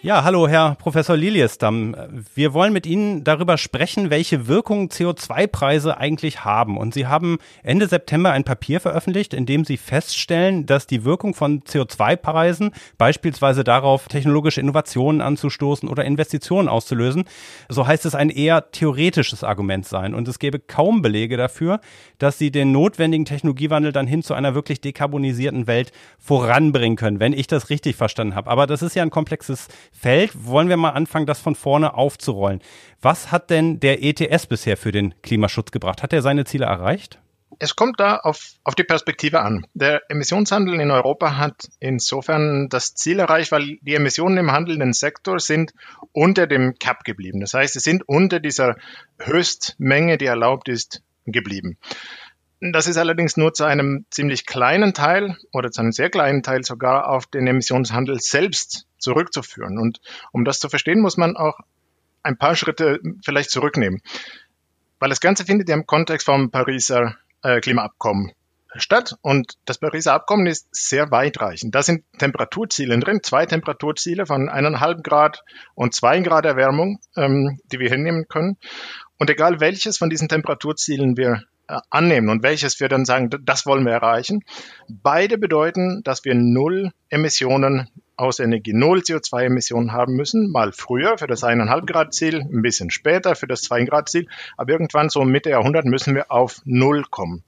Speaker 2: Ja, hallo, Herr Professor Liliesdamm. Wir wollen mit Ihnen darüber sprechen, welche Wirkung CO2-Preise eigentlich haben. Und Sie haben Ende September ein Papier veröffentlicht, in dem Sie feststellen, dass die Wirkung von CO2-Preisen, beispielsweise darauf, technologische Innovationen anzustoßen oder Investitionen auszulösen, so heißt es ein eher theoretisches Argument sein. Und es gäbe kaum Belege dafür, dass Sie den notwendigen Technologiewandel dann hin zu einer wirklich dekarbonisierten Welt voranbringen können, wenn ich das richtig verstanden habe. Aber das ist ja ein komplexes Feld. Wollen wir mal anfangen, das von vorne aufzurollen. Was hat denn der ETS bisher für den Klimaschutz gebracht? Hat er seine Ziele erreicht?
Speaker 5: Es kommt da auf, auf die Perspektive an. Der Emissionshandel in Europa hat insofern das Ziel erreicht, weil die Emissionen im handelnden Sektor sind unter dem Cap geblieben. Das heißt, sie sind unter dieser Höchstmenge, die erlaubt ist, geblieben. Das ist allerdings nur zu einem ziemlich kleinen Teil oder zu einem sehr kleinen Teil sogar auf den Emissionshandel selbst zurückzuführen. Und um das zu verstehen, muss man auch ein paar Schritte vielleicht zurücknehmen. Weil das Ganze findet ja im Kontext vom Pariser äh, Klimaabkommen statt. Und das Pariser Abkommen ist sehr weitreichend. Da sind Temperaturziele drin, zwei Temperaturziele von eineinhalb Grad und zwei Grad Erwärmung, ähm, die wir hinnehmen können. Und egal welches von diesen Temperaturzielen wir äh, annehmen und welches wir dann sagen, das wollen wir erreichen. Beide bedeuten, dass wir null Emissionen aus Energie, null CO2-Emissionen haben müssen, mal früher für das 1,5 Grad Ziel, ein bisschen später für das 2 Grad Ziel, aber irgendwann so Mitte Jahrhundert müssen wir auf null kommen.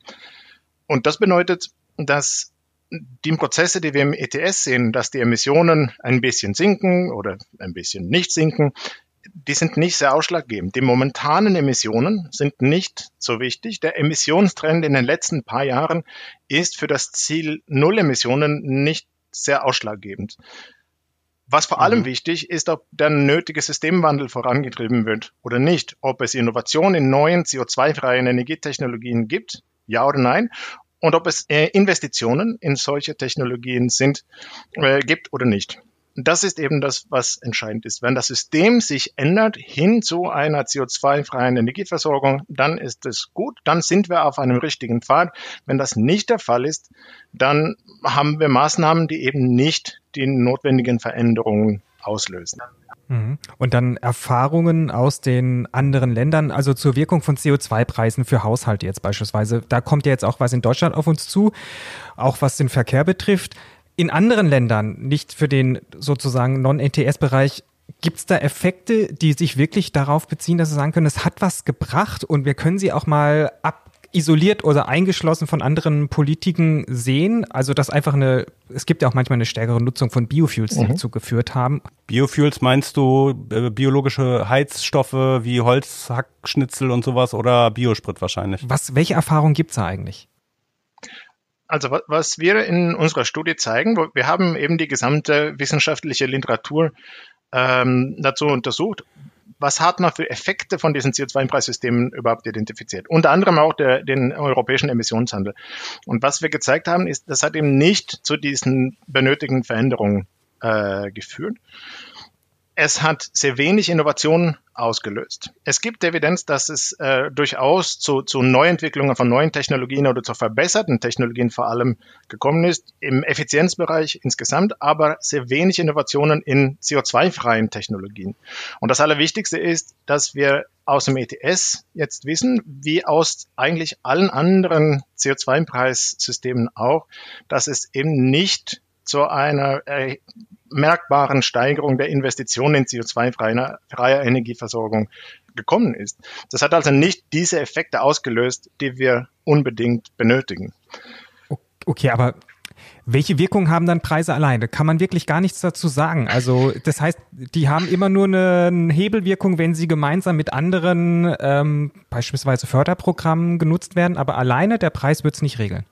Speaker 5: Und das bedeutet, dass die Prozesse, die wir im ETS sehen, dass die Emissionen ein bisschen sinken oder ein bisschen nicht sinken, die sind nicht sehr ausschlaggebend. Die momentanen Emissionen sind nicht so wichtig. Der Emissionstrend in den letzten paar Jahren ist für das Ziel Null Emissionen nicht sehr ausschlaggebend. Was vor allem mhm. wichtig ist, ob der nötige Systemwandel vorangetrieben wird oder nicht, ob es Innovationen in neuen CO2-freien Energietechnologien gibt, ja oder nein, und ob es äh, Investitionen in solche Technologien sind, äh, gibt oder nicht das ist eben das, was entscheidend ist. Wenn das System sich ändert hin zu einer CO2-freien Energieversorgung, dann ist es gut, dann sind wir auf einem richtigen Pfad. Wenn das nicht der Fall ist, dann haben wir Maßnahmen, die eben nicht die notwendigen Veränderungen auslösen.
Speaker 1: Mhm. Und dann Erfahrungen aus den anderen Ländern, also zur Wirkung von CO2-Preisen für Haushalte jetzt beispielsweise. Da kommt ja jetzt auch was in Deutschland auf uns zu, auch was den Verkehr betrifft. In anderen Ländern, nicht für den sozusagen Non-ETS-Bereich, Gibt es da Effekte, die sich wirklich darauf beziehen, dass Sie sagen können, es hat was gebracht und wir können sie auch mal ab isoliert oder eingeschlossen von anderen Politiken sehen? Also dass einfach eine, es gibt ja auch manchmal eine stärkere Nutzung von Biofuels, die mhm. dazu geführt haben.
Speaker 2: Biofuels meinst du äh, biologische Heizstoffe wie Holzhackschnitzel und sowas oder Biosprit wahrscheinlich?
Speaker 1: Was, welche Erfahrungen gibt es da eigentlich?
Speaker 5: Also was wir in unserer Studie zeigen, wir haben eben die gesamte wissenschaftliche Literatur ähm, dazu untersucht. Was hat man für Effekte von diesen CO2-Preissystemen überhaupt identifiziert? Unter anderem auch der, den europäischen Emissionshandel. Und was wir gezeigt haben, ist, das hat eben nicht zu diesen benötigten Veränderungen äh, geführt. Es hat sehr wenig Innovation ausgelöst. Es gibt Evidenz, dass es äh, durchaus zu, zu Neuentwicklungen von neuen Technologien oder zu verbesserten Technologien vor allem gekommen ist, im Effizienzbereich insgesamt, aber sehr wenig Innovationen in CO2-freien Technologien. Und das Allerwichtigste ist, dass wir aus dem ETS jetzt wissen, wie aus eigentlich allen anderen CO2-Preissystemen auch, dass es eben nicht zu einer äh, merkbaren Steigerung der Investitionen in CO2-freie Energieversorgung gekommen ist. Das hat also nicht diese Effekte ausgelöst, die wir unbedingt benötigen.
Speaker 1: Okay, aber welche Wirkung haben dann Preise alleine? Kann man wirklich gar nichts dazu sagen. Also das heißt, die haben immer nur eine Hebelwirkung, wenn sie gemeinsam mit anderen ähm, beispielsweise Förderprogrammen genutzt werden, aber alleine der Preis wird es nicht regeln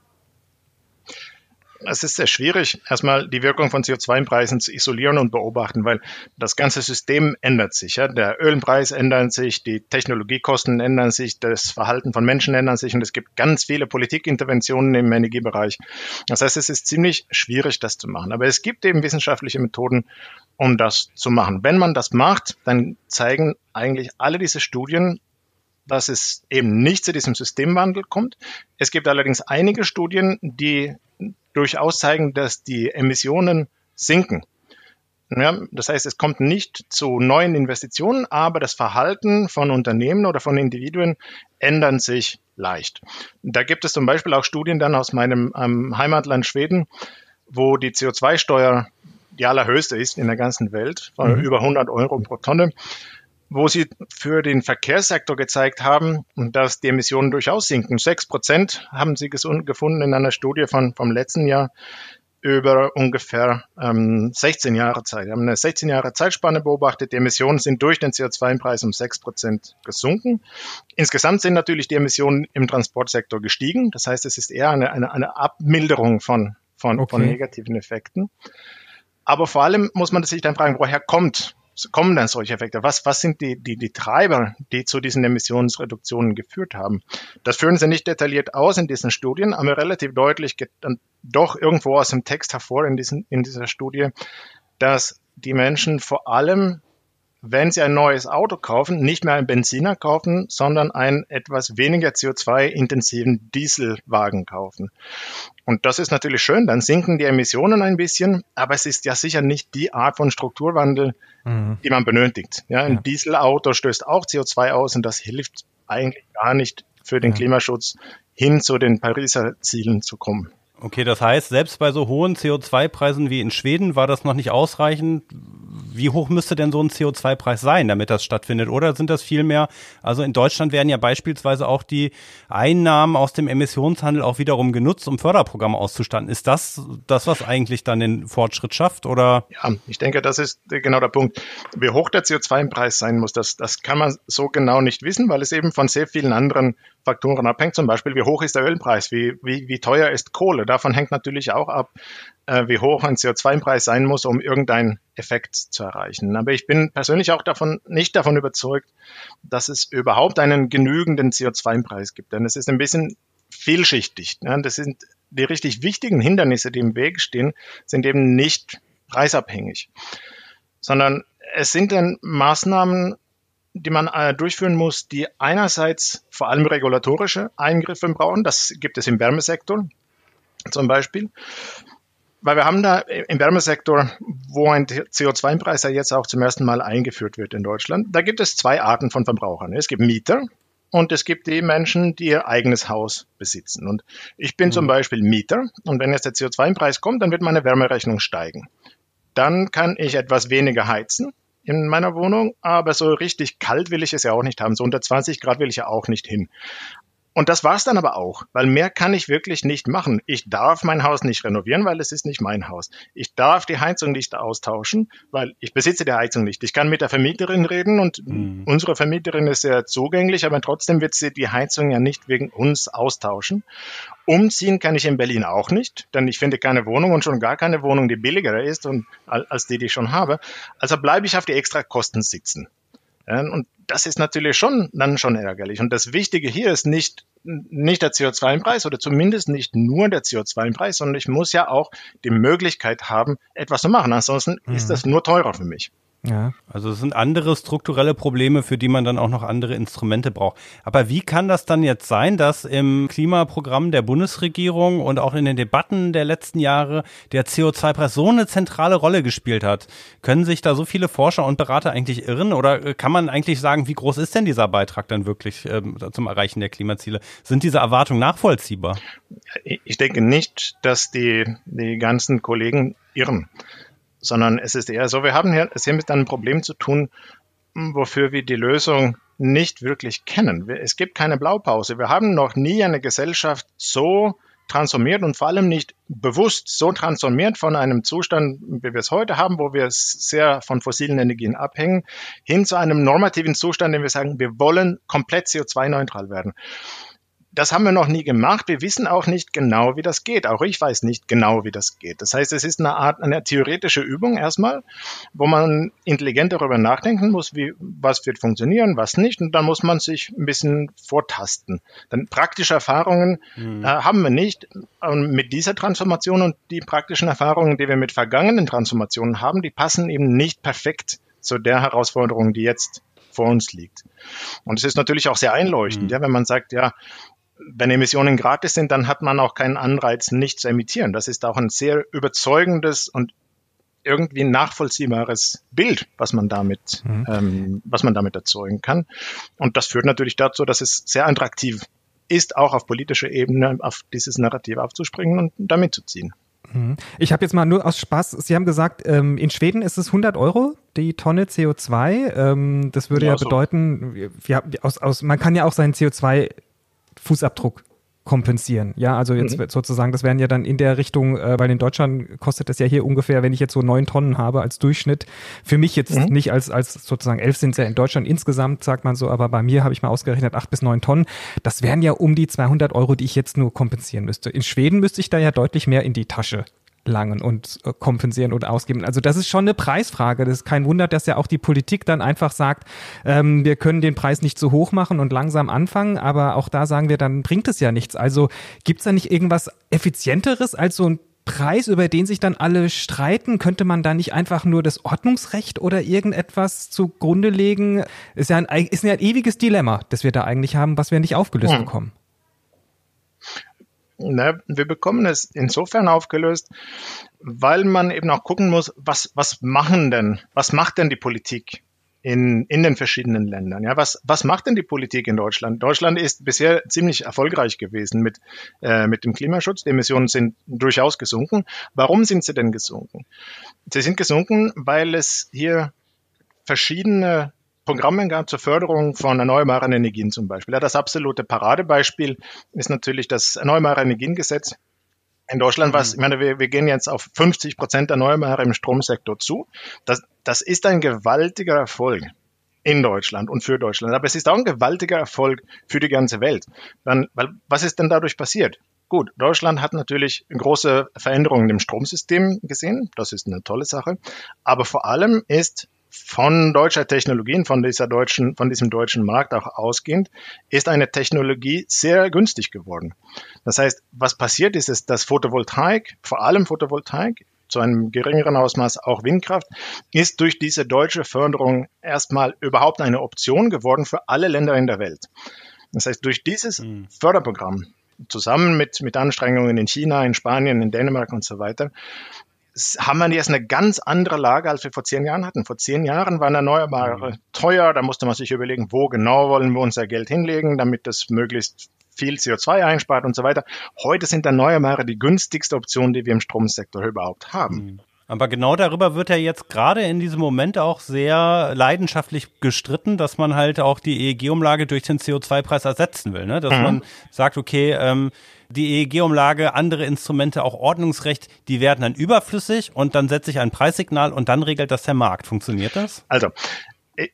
Speaker 5: es ist sehr schwierig, erstmal die Wirkung von CO2-Preisen zu isolieren und beobachten, weil das ganze System ändert sich. Ja? Der Ölpreis ändert sich, die Technologiekosten ändern sich, das Verhalten von Menschen ändert sich und es gibt ganz viele Politikinterventionen im Energiebereich. Das heißt, es ist ziemlich schwierig, das zu machen. Aber es gibt eben wissenschaftliche Methoden, um das zu machen. Wenn man das macht, dann zeigen eigentlich alle diese Studien, dass es eben nicht zu diesem Systemwandel kommt. Es gibt allerdings einige Studien, die durchaus zeigen, dass die Emissionen sinken. Ja, das heißt, es kommt nicht zu neuen Investitionen, aber das Verhalten von Unternehmen oder von Individuen ändern sich leicht. Da gibt es zum Beispiel auch Studien dann aus meinem ähm, Heimatland Schweden, wo die CO2-Steuer die allerhöchste ist in der ganzen Welt, von mhm. über 100 Euro pro Tonne wo sie für den Verkehrssektor gezeigt haben, dass die Emissionen durchaus sinken. Sechs Prozent haben sie gefunden in einer Studie von, vom letzten Jahr über ungefähr ähm, 16 Jahre Zeit. Wir haben eine 16 Jahre Zeitspanne beobachtet. Die Emissionen sind durch den CO2-Preis um 6 Prozent gesunken. Insgesamt sind natürlich die Emissionen im Transportsektor gestiegen. Das heißt, es ist eher eine, eine, eine Abmilderung von, von, okay. von negativen Effekten. Aber vor allem muss man sich dann fragen, woher kommt kommen dann solche Effekte? Was, was sind die, die, die Treiber, die zu diesen Emissionsreduktionen geführt haben? Das führen sie nicht detailliert aus in diesen Studien, aber relativ deutlich geht dann doch irgendwo aus dem Text hervor in, diesen, in dieser Studie, dass die Menschen vor allem wenn Sie ein neues Auto kaufen, nicht mehr einen Benziner kaufen, sondern einen etwas weniger CO2-intensiven Dieselwagen kaufen. Und das ist natürlich schön, dann sinken die Emissionen ein bisschen, aber es ist ja sicher nicht die Art von Strukturwandel, mhm. die man benötigt. Ja, ein ja. Dieselauto stößt auch CO2 aus und das hilft eigentlich gar nicht für den ja. Klimaschutz hin zu den Pariser Zielen zu kommen.
Speaker 2: Okay, das heißt, selbst bei so hohen CO2-Preisen wie in Schweden war das noch nicht ausreichend. Wie hoch müsste denn so ein CO2-Preis sein, damit das stattfindet? Oder sind das viel mehr? Also in Deutschland werden ja beispielsweise auch die Einnahmen aus dem Emissionshandel auch wiederum genutzt, um Förderprogramme auszustatten. Ist das das, was eigentlich dann den Fortschritt schafft? Oder?
Speaker 5: Ja, ich denke, das ist genau der Punkt. Wie hoch der CO2-Preis sein muss, das, das kann man so genau nicht wissen, weil es eben von sehr vielen anderen Faktoren abhängt. Zum Beispiel, wie hoch ist der Ölpreis? Wie, wie, wie teuer ist Kohle? Davon hängt natürlich auch ab, äh, wie hoch ein CO2-Preis sein muss, um irgendeinen Effekt zu erreichen. Aber ich bin persönlich auch davon, nicht davon überzeugt, dass es überhaupt einen genügenden CO2-Preis gibt. Denn es ist ein bisschen vielschichtig. Ja? Das sind die richtig wichtigen Hindernisse, die im Weg stehen, sind eben nicht preisabhängig, sondern es sind dann Maßnahmen, die man äh, durchführen muss, die einerseits vor allem regulatorische Eingriffe brauchen. Das gibt es im Wärmesektor zum Beispiel. Weil wir haben da im Wärmesektor, wo ein CO2-Preis ja jetzt auch zum ersten Mal eingeführt wird in Deutschland, da gibt es zwei Arten von Verbrauchern. Es gibt Mieter und es gibt die Menschen, die ihr eigenes Haus besitzen. Und ich bin mhm. zum Beispiel Mieter und wenn jetzt der CO2-Preis kommt, dann wird meine Wärmerechnung steigen. Dann kann ich etwas weniger heizen in meiner Wohnung, aber so richtig kalt will ich es ja auch nicht haben. So unter 20 Grad will ich ja auch nicht hin. Und das war's dann aber auch, weil mehr kann ich wirklich nicht machen. Ich darf mein Haus nicht renovieren, weil es ist nicht mein Haus. Ich darf die Heizung nicht austauschen, weil ich besitze die Heizung nicht. Ich kann mit der Vermieterin reden und mhm. unsere Vermieterin ist sehr zugänglich, aber trotzdem wird sie die Heizung ja nicht wegen uns austauschen. Umziehen kann ich in Berlin auch nicht, denn ich finde keine Wohnung und schon gar keine Wohnung, die billiger ist und, als die, die ich schon habe. Also bleibe ich auf die extra Kosten sitzen. Und das ist natürlich schon dann schon ärgerlich. Und das Wichtige hier ist nicht, nicht der CO2-Preis oder zumindest nicht nur der CO2-Preis, sondern ich muss ja auch die Möglichkeit haben, etwas zu machen. Ansonsten mhm. ist das nur teurer für mich.
Speaker 2: Ja. Also es sind andere strukturelle Probleme, für die man dann auch noch andere Instrumente braucht. Aber wie kann das dann jetzt sein, dass im Klimaprogramm der Bundesregierung und auch in den Debatten der letzten Jahre der CO2-Preis so eine zentrale Rolle gespielt hat? Können sich da so viele Forscher und Berater eigentlich irren? Oder kann man eigentlich sagen, wie groß ist denn dieser Beitrag dann wirklich ähm, zum Erreichen der Klimaziele? Sind diese Erwartungen nachvollziehbar?
Speaker 5: Ich denke nicht, dass die, die ganzen Kollegen irren sondern es ist eher so, wir haben hier, es hier mit einem Problem zu tun, wofür wir die Lösung nicht wirklich kennen. Es gibt keine Blaupause. Wir haben noch nie eine Gesellschaft so transformiert und vor allem nicht bewusst so transformiert von einem Zustand, wie wir es heute haben, wo wir sehr von fossilen Energien abhängen, hin zu einem normativen Zustand, den wir sagen, wir wollen komplett CO2-neutral werden das haben wir noch nie gemacht. Wir wissen auch nicht genau, wie das geht. Auch ich weiß nicht genau, wie das geht. Das heißt, es ist eine Art, eine theoretische Übung erstmal, wo man intelligent darüber nachdenken muss, wie, was wird funktionieren, was nicht. Und dann muss man sich ein bisschen vortasten. Dann praktische Erfahrungen mhm. äh, haben wir nicht und mit dieser Transformation und die praktischen Erfahrungen, die wir mit vergangenen Transformationen haben, die passen eben nicht perfekt zu der Herausforderung, die jetzt vor uns liegt. Und es ist natürlich auch sehr einleuchtend, mhm. ja, wenn man sagt, ja, wenn Emissionen gratis sind, dann hat man auch keinen Anreiz, nicht zu emittieren. Das ist auch ein sehr überzeugendes und irgendwie nachvollziehbares Bild, was man damit, mhm. ähm, was man damit erzeugen kann. Und das führt natürlich dazu, dass es sehr attraktiv ist, auch auf politischer Ebene auf dieses Narrativ aufzuspringen und damit zu ziehen.
Speaker 1: Mhm. Ich habe jetzt mal nur aus Spaß, Sie haben gesagt, ähm, in Schweden ist es 100 Euro die Tonne CO2. Ähm, das würde ja, ja bedeuten, ja, aus, aus, man kann ja auch seinen CO2 Fußabdruck kompensieren. Ja, also jetzt mhm. sozusagen, das wären ja dann in der Richtung, äh, weil in Deutschland kostet das ja hier ungefähr, wenn ich jetzt so neun Tonnen habe als Durchschnitt, für mich jetzt mhm. nicht als, als sozusagen elf sind es ja in Deutschland insgesamt, sagt man so, aber bei mir habe ich mal ausgerechnet acht bis neun Tonnen. Das wären ja um die 200 Euro, die ich jetzt nur kompensieren müsste. In Schweden müsste ich da ja deutlich mehr in die Tasche langen und äh, kompensieren oder ausgeben. Also das ist schon eine Preisfrage. Das ist kein Wunder, dass ja auch die Politik dann einfach sagt, ähm, wir können den Preis nicht zu hoch machen und langsam anfangen, aber auch da sagen wir, dann bringt es ja nichts. Also gibt es da nicht irgendwas Effizienteres als so ein Preis, über den sich dann alle streiten? Könnte man da nicht einfach nur das Ordnungsrecht oder irgendetwas zugrunde legen? Ist ja ein, ist ja ein ewiges Dilemma, das wir da eigentlich haben, was wir nicht aufgelöst hm. bekommen.
Speaker 5: Ne, wir bekommen es insofern aufgelöst, weil man eben auch gucken muss, was, was machen denn, was macht denn die Politik in, in den verschiedenen Ländern? Ja, was, was macht denn die Politik in Deutschland? Deutschland ist bisher ziemlich erfolgreich gewesen mit, äh, mit dem Klimaschutz. Die Emissionen sind durchaus gesunken. Warum sind sie denn gesunken? Sie sind gesunken, weil es hier verschiedene Programmen gab zur Förderung von erneuerbaren Energien zum Beispiel. Ja, das absolute Paradebeispiel ist natürlich das Erneuerbare Energiengesetz in Deutschland, was, mhm. ich meine, wir, wir gehen jetzt auf 50 Prozent Erneuerbare im Stromsektor zu. Das, das ist ein gewaltiger Erfolg in Deutschland und für Deutschland. Aber es ist auch ein gewaltiger Erfolg für die ganze Welt. Dann, weil, was ist denn dadurch passiert? Gut, Deutschland hat natürlich große Veränderungen im Stromsystem gesehen. Das ist eine tolle Sache. Aber vor allem ist von deutscher Technologien, von dieser deutschen, von diesem deutschen Markt auch ausgehend, ist eine Technologie sehr günstig geworden. Das heißt, was passiert ist, ist, dass Photovoltaik, vor allem Photovoltaik, zu einem geringeren Ausmaß auch Windkraft, ist durch diese deutsche Förderung erstmal überhaupt eine Option geworden für alle Länder in der Welt. Das heißt, durch dieses mhm. Förderprogramm zusammen mit, mit Anstrengungen in China, in Spanien, in Dänemark und so weiter, haben wir jetzt eine ganz andere Lage, als wir vor zehn Jahren hatten. Vor zehn Jahren waren Erneuerbare mhm. teuer, da musste man sich überlegen, wo genau wollen wir unser Geld hinlegen, damit das möglichst viel CO2 einspart und so weiter. Heute sind Erneuerbare die günstigste Option, die wir im Stromsektor überhaupt haben. Mhm.
Speaker 2: Aber genau darüber wird ja jetzt gerade in diesem Moment auch sehr leidenschaftlich gestritten, dass man halt auch die EEG-Umlage durch den CO2-Preis ersetzen will. Ne? Dass mhm. man sagt, okay, ähm, die EEG-Umlage, andere Instrumente, auch Ordnungsrecht, die werden dann überflüssig und dann setze ich ein Preissignal und dann regelt das der Markt. Funktioniert das?
Speaker 5: Also,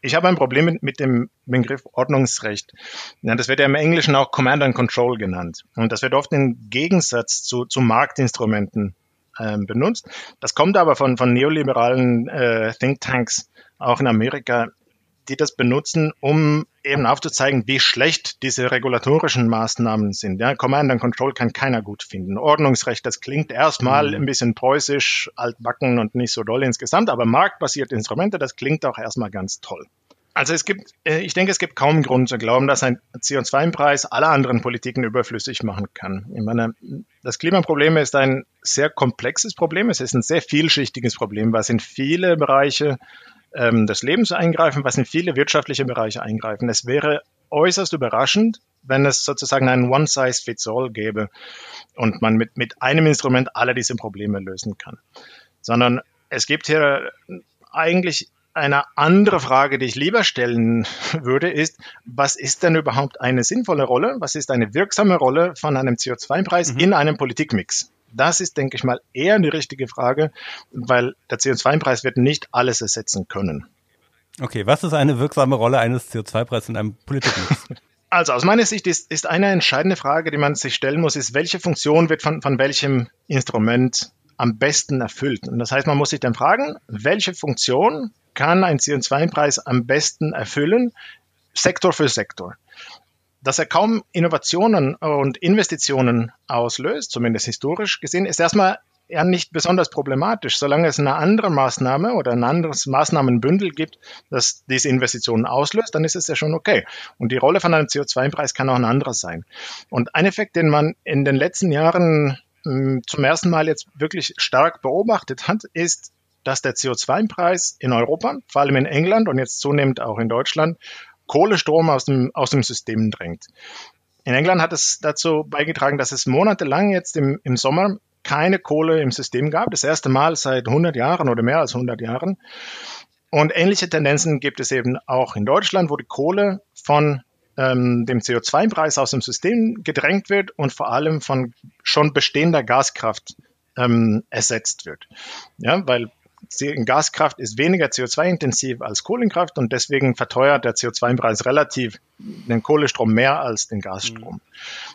Speaker 5: ich habe ein Problem mit, mit, dem Begriff Ordnungsrecht. Ja, das wird ja im Englischen auch Command and Control genannt. Und das wird oft im Gegensatz zu, zu Marktinstrumenten ähm, benutzt. Das kommt aber von, von neoliberalen äh, Thinktanks, auch in Amerika, die das benutzen, um eben aufzuzeigen, wie schlecht diese regulatorischen Maßnahmen sind. Ja, Command and Control kann keiner gut finden. Ordnungsrecht, das klingt erstmal mhm. ein bisschen preußisch, altbacken und nicht so doll insgesamt, aber marktbasierte Instrumente, das klingt auch erstmal ganz toll. Also es gibt, äh, ich denke, es gibt kaum Grund zu glauben, dass ein CO2-Preis alle anderen Politiken überflüssig machen kann. Ich meine, das Klimaproblem ist ein sehr komplexes Problem. Es ist ein sehr vielschichtiges Problem, was in viele Bereiche ähm, des Lebens eingreifen, was in viele wirtschaftliche Bereiche eingreifen. Es wäre äußerst überraschend, wenn es sozusagen ein One-Size-Fits-All gäbe und man mit, mit einem Instrument alle diese Probleme lösen kann. Sondern es gibt hier eigentlich eine andere Frage, die ich lieber stellen würde, ist, was ist denn überhaupt eine sinnvolle Rolle? Was ist eine wirksame Rolle von einem CO2-Preis mhm. in einem Politikmix? Das ist, denke ich mal, eher die richtige Frage, weil der CO2-Preis wird nicht alles ersetzen können.
Speaker 2: Okay, was ist eine wirksame Rolle eines CO2-Preises in einem Politikmix?
Speaker 5: Also aus meiner Sicht ist, ist eine entscheidende Frage, die man sich stellen muss, ist, welche Funktion wird von, von welchem Instrument am besten erfüllt? Und das heißt, man muss sich dann fragen, welche Funktion kann ein CO2-Preis am besten erfüllen, Sektor für Sektor dass er kaum Innovationen und Investitionen auslöst, zumindest historisch gesehen, ist erstmal ja nicht besonders problematisch, solange es eine andere Maßnahme oder ein anderes Maßnahmenbündel gibt, das diese Investitionen auslöst, dann ist es ja schon okay. Und die Rolle von einem CO2-Preis kann auch ein anderer sein. Und ein Effekt, den man in den letzten Jahren hm, zum ersten Mal jetzt wirklich stark beobachtet hat, ist, dass der CO2-Preis in Europa, vor allem in England und jetzt zunehmend auch in Deutschland, Kohlestrom aus dem, aus dem System drängt. In England hat es dazu beigetragen, dass es monatelang jetzt im, im Sommer keine Kohle im System gab. Das erste Mal seit 100 Jahren oder mehr als 100 Jahren. Und ähnliche Tendenzen gibt es eben auch in Deutschland, wo die Kohle von ähm, dem CO2-Preis aus dem System gedrängt wird und vor allem von schon bestehender Gaskraft ähm, ersetzt wird. Ja, weil Gaskraft ist weniger CO2-intensiv als Kohlenkraft und deswegen verteuert der CO2-Preis relativ den Kohlestrom mehr als den Gasstrom. Mhm.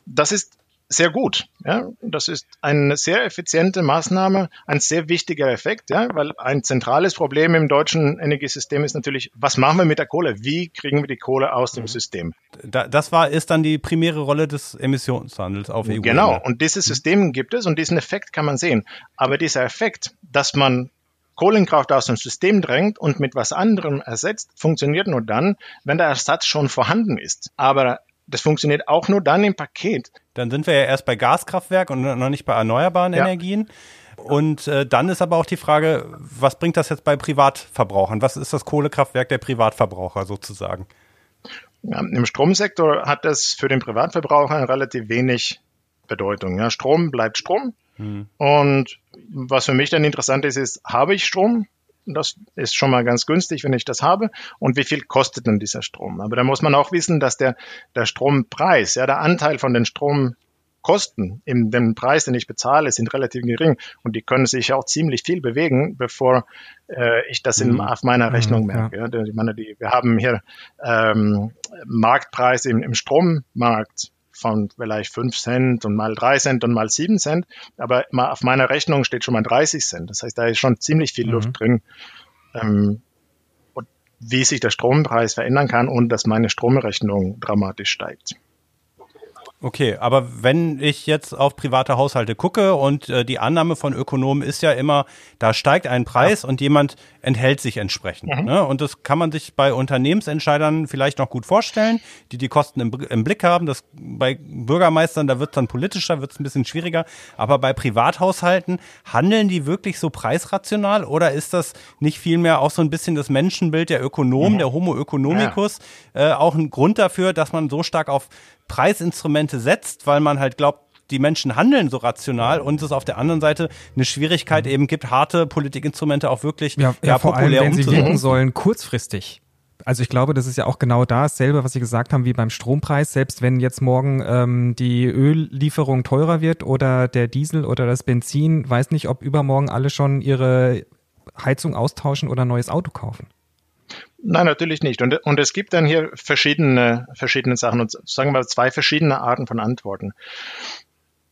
Speaker 5: Das ist sehr gut. Ja? Das ist eine sehr effiziente Maßnahme, ein sehr wichtiger Effekt, ja? weil ein zentrales Problem im deutschen Energiesystem ist natürlich, was machen wir mit der Kohle? Wie kriegen wir die Kohle aus dem mhm. System?
Speaker 2: das war, ist dann die primäre Rolle des Emissionshandels auf EU.
Speaker 5: Genau. Und dieses mhm. System gibt es und diesen Effekt kann man sehen. Aber dieser Effekt, dass man Kohlenkraft aus dem System drängt und mit was anderem ersetzt, funktioniert nur dann, wenn der Ersatz schon vorhanden ist. Aber das funktioniert auch nur dann im Paket.
Speaker 2: Dann sind wir ja erst bei Gaskraftwerk und noch nicht bei erneuerbaren ja. Energien. Und äh, dann ist aber auch die Frage, was bringt das jetzt bei Privatverbrauchern? Was ist das Kohlekraftwerk der Privatverbraucher sozusagen?
Speaker 5: Ja, Im Stromsektor hat das für den Privatverbraucher relativ wenig Bedeutung. Ja, Strom bleibt Strom. Mhm. Und was für mich dann interessant ist, ist, habe ich Strom? Das ist schon mal ganz günstig, wenn ich das habe. Und wie viel kostet denn dieser Strom? Aber da muss man auch wissen, dass der, der Strompreis, ja, der Anteil von den Stromkosten in dem Preis, den ich bezahle, sind relativ gering und die können sich auch ziemlich viel bewegen, bevor äh, ich das in, mhm. auf meiner Rechnung mhm, merke. Ja. Ich meine, die, wir haben hier ähm, Marktpreise im, im Strommarkt von vielleicht 5 Cent und mal 3 Cent und mal 7 Cent. Aber auf meiner Rechnung steht schon mal 30 Cent. Das heißt, da ist schon ziemlich viel mhm. Luft drin. Ähm, wie sich der Strompreis verändern kann und dass meine Stromrechnung dramatisch steigt.
Speaker 2: Okay, aber wenn ich jetzt auf private Haushalte gucke und äh, die Annahme von Ökonomen ist ja immer, da steigt ein Preis ja. und jemand enthält sich entsprechend. Mhm. Ne? Und das kann man sich bei Unternehmensentscheidern vielleicht noch gut vorstellen, die die Kosten im, im Blick haben. Das bei Bürgermeistern, da wird es dann politischer, wird es ein bisschen schwieriger. Aber bei Privathaushalten handeln die wirklich so preisrational oder ist das nicht vielmehr auch so ein bisschen das Menschenbild der Ökonomen, mhm. der Homo economicus, ja. äh, auch ein Grund dafür, dass man so stark auf Preisinstrumente setzt, weil man halt glaubt, die Menschen handeln so rational und es auf der anderen Seite eine Schwierigkeit eben gibt, harte Politikinstrumente auch wirklich
Speaker 1: ja, ja, ja vor populär allem, wenn sie wirken sollen, kurzfristig. Also ich glaube, das ist ja auch genau dasselbe, was Sie gesagt haben, wie beim Strompreis. Selbst wenn jetzt morgen ähm, die Öllieferung teurer wird oder der Diesel oder das Benzin, weiß nicht, ob übermorgen alle schon ihre Heizung austauschen oder ein neues Auto kaufen.
Speaker 5: Nein, natürlich nicht. Und, und es gibt dann hier verschiedene, verschiedene Sachen und sagen wir mal zwei verschiedene Arten von Antworten.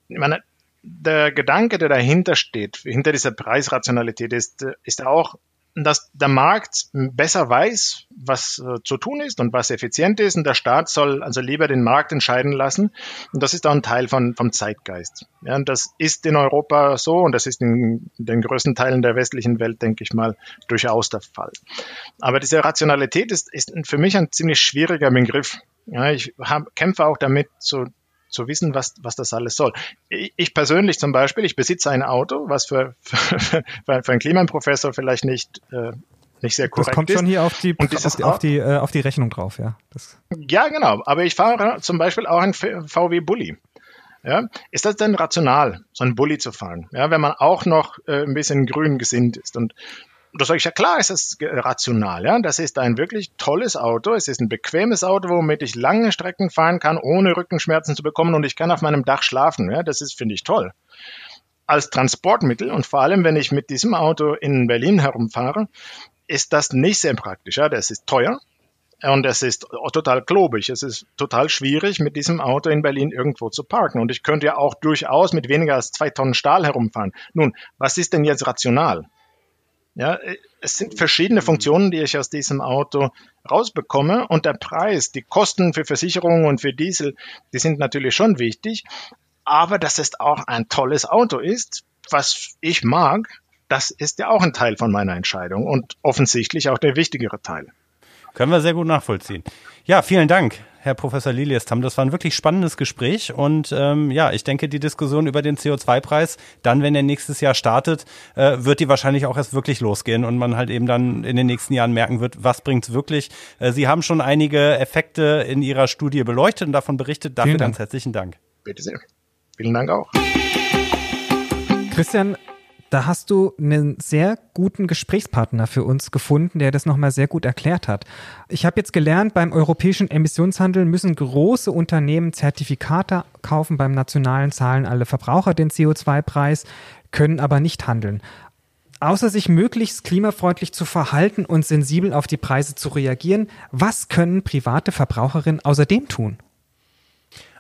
Speaker 5: Ich meine, der Gedanke, der dahinter steht, hinter dieser Preisrationalität, ist, ist auch dass der Markt besser weiß, was äh, zu tun ist und was effizient ist und der Staat soll also lieber den Markt entscheiden lassen und das ist auch ein Teil von, vom Zeitgeist. Ja, und das ist in Europa so und das ist in den größten Teilen der westlichen Welt, denke ich mal, durchaus der Fall. Aber diese Rationalität ist, ist für mich ein ziemlich schwieriger Begriff. Ja, ich hab, kämpfe auch damit, zu zu wissen, was, was das alles soll. Ich persönlich zum Beispiel, ich besitze ein Auto, was für, für, für einen Klimaprofessor vielleicht nicht, äh, nicht sehr korrekt ist.
Speaker 1: Das kommt
Speaker 5: ist.
Speaker 1: schon hier auf die, auf die, auf die, äh, auf die Rechnung drauf, ja. Das
Speaker 5: ja, genau. Aber ich fahre zum Beispiel auch ein VW Bulli. Ja, ist das denn rational, so einen Bulli zu fahren? Ja, wenn man auch noch äh, ein bisschen grün gesinnt ist. Und und da sage ich, ja klar ist das rational. Ja? Das ist ein wirklich tolles Auto. Es ist ein bequemes Auto, womit ich lange Strecken fahren kann, ohne Rückenschmerzen zu bekommen und ich kann auf meinem Dach schlafen. Ja? Das ist, finde ich, toll. Als Transportmittel und vor allem, wenn ich mit diesem Auto in Berlin herumfahre, ist das nicht sehr praktisch. Ja? Das ist teuer und es ist total klobig. Es ist total schwierig, mit diesem Auto in Berlin irgendwo zu parken. Und ich könnte ja auch durchaus mit weniger als zwei Tonnen Stahl herumfahren. Nun, was ist denn jetzt rational? Ja, es sind verschiedene Funktionen, die ich aus diesem Auto rausbekomme und der Preis, die Kosten für Versicherung und für Diesel, die sind natürlich schon wichtig, aber dass es auch ein tolles Auto ist, was ich mag, das ist ja auch ein Teil von meiner Entscheidung und offensichtlich auch der wichtigere Teil.
Speaker 2: Können wir sehr gut nachvollziehen. Ja, vielen Dank. Herr Professor Liliestam. Das war ein wirklich spannendes Gespräch und ähm, ja, ich denke, die Diskussion über den CO2-Preis, dann, wenn er nächstes Jahr startet, äh, wird die wahrscheinlich auch erst wirklich losgehen und man halt eben dann in den nächsten Jahren merken wird, was bringt's wirklich. Äh, Sie haben schon einige Effekte in Ihrer Studie beleuchtet und davon berichtet. Dafür ganz herzlichen Dank.
Speaker 5: Bitte sehr. Vielen Dank auch.
Speaker 1: Christian, da hast du einen sehr guten Gesprächspartner für uns gefunden, der das nochmal sehr gut erklärt hat. Ich habe jetzt gelernt, beim europäischen Emissionshandel müssen große Unternehmen Zertifikate kaufen. Beim nationalen zahlen alle Verbraucher den CO2-Preis, können aber nicht handeln. Außer sich möglichst klimafreundlich zu verhalten und sensibel auf die Preise zu reagieren, was können private Verbraucherinnen außerdem tun?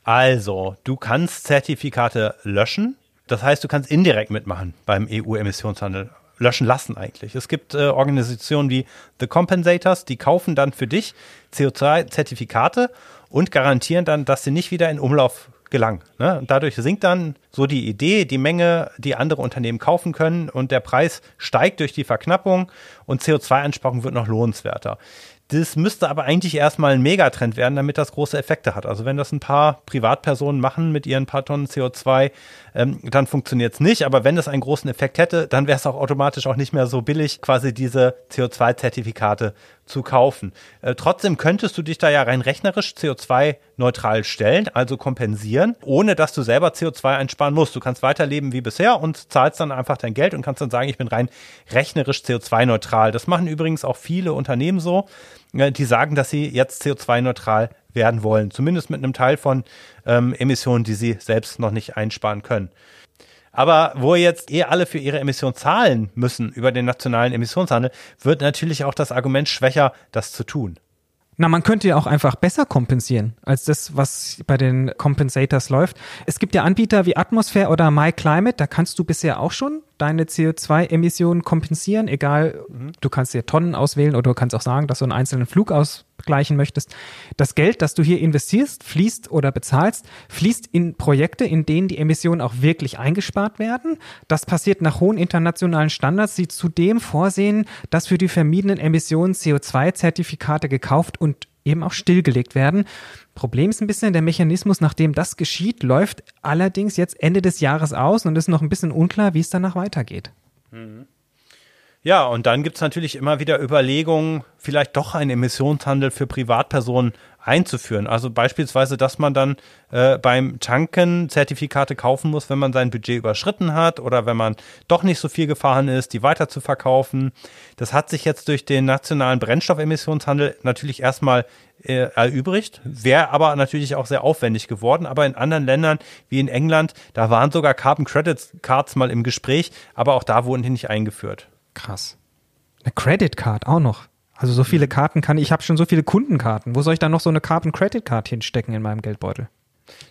Speaker 2: Also, du kannst Zertifikate löschen das heißt, du kannst indirekt mitmachen beim EU-Emissionshandel. Löschen lassen eigentlich. Es gibt äh, Organisationen wie The Compensators, die kaufen dann für dich CO2-Zertifikate und garantieren dann, dass sie nicht wieder in Umlauf gelangen. Ne? Und dadurch sinkt dann so die Idee, die Menge, die andere Unternehmen kaufen können und der Preis steigt durch die Verknappung und CO2-Einsparung wird noch lohnenswerter. Das müsste aber eigentlich erstmal ein Megatrend werden, damit das große Effekte hat. Also wenn das ein paar Privatpersonen machen mit ihren paar Tonnen CO2, ähm, dann funktioniert es nicht. Aber wenn das einen großen Effekt hätte, dann wäre es auch automatisch auch nicht mehr so billig, quasi diese CO2-Zertifikate zu kaufen. Äh, trotzdem könntest du dich da ja rein rechnerisch CO2-neutral stellen, also kompensieren, ohne dass du selber CO2 einsparen musst. Du kannst weiterleben wie bisher und zahlst dann einfach dein Geld und kannst dann sagen, ich bin rein rechnerisch CO2-neutral. Das machen übrigens auch viele Unternehmen so, äh, die sagen, dass sie jetzt CO2-neutral werden wollen, zumindest mit einem Teil von ähm, Emissionen, die sie selbst noch nicht einsparen können. Aber wo jetzt eh alle für ihre Emissionen zahlen müssen über den nationalen Emissionshandel, wird natürlich auch das Argument schwächer, das zu tun.
Speaker 1: Na, man könnte ja auch einfach besser kompensieren als das, was bei den Compensators läuft. Es gibt ja Anbieter wie Atmosphere oder MyClimate, da kannst du bisher auch schon deine CO2-Emissionen kompensieren, egal, mhm. du kannst dir Tonnen auswählen oder du kannst auch sagen, dass du einen einzelnen Flug ausgleichen möchtest. Das Geld, das du hier investierst, fließt oder bezahlst, fließt in Projekte, in denen die Emissionen auch wirklich eingespart werden. Das passiert nach hohen internationalen Standards, die zudem vorsehen, dass für die vermiedenen Emissionen CO2-Zertifikate gekauft und eben auch stillgelegt werden. Problem ist ein bisschen, der Mechanismus, nachdem das geschieht, läuft allerdings jetzt Ende des Jahres aus und ist noch ein bisschen unklar, wie es danach weitergeht.
Speaker 2: Mhm. Ja, und dann gibt es natürlich immer wieder Überlegungen, vielleicht doch einen Emissionshandel für Privatpersonen einzuführen. Also beispielsweise, dass man dann äh, beim Tanken Zertifikate kaufen muss, wenn man sein Budget überschritten hat oder wenn man doch nicht so viel gefahren ist, die weiter zu verkaufen. Das hat sich jetzt durch den nationalen Brennstoffemissionshandel natürlich erstmal äh, erübrigt, wäre aber natürlich auch sehr aufwendig geworden. Aber in anderen Ländern wie in England, da waren sogar Carbon Credit Cards mal im Gespräch, aber auch da wurden die nicht eingeführt.
Speaker 1: Krass. Eine Credit Card auch noch. Also so viele Karten kann ich, ich habe schon so viele Kundenkarten. Wo soll ich da noch so eine Carbon Credit Card hinstecken in meinem Geldbeutel?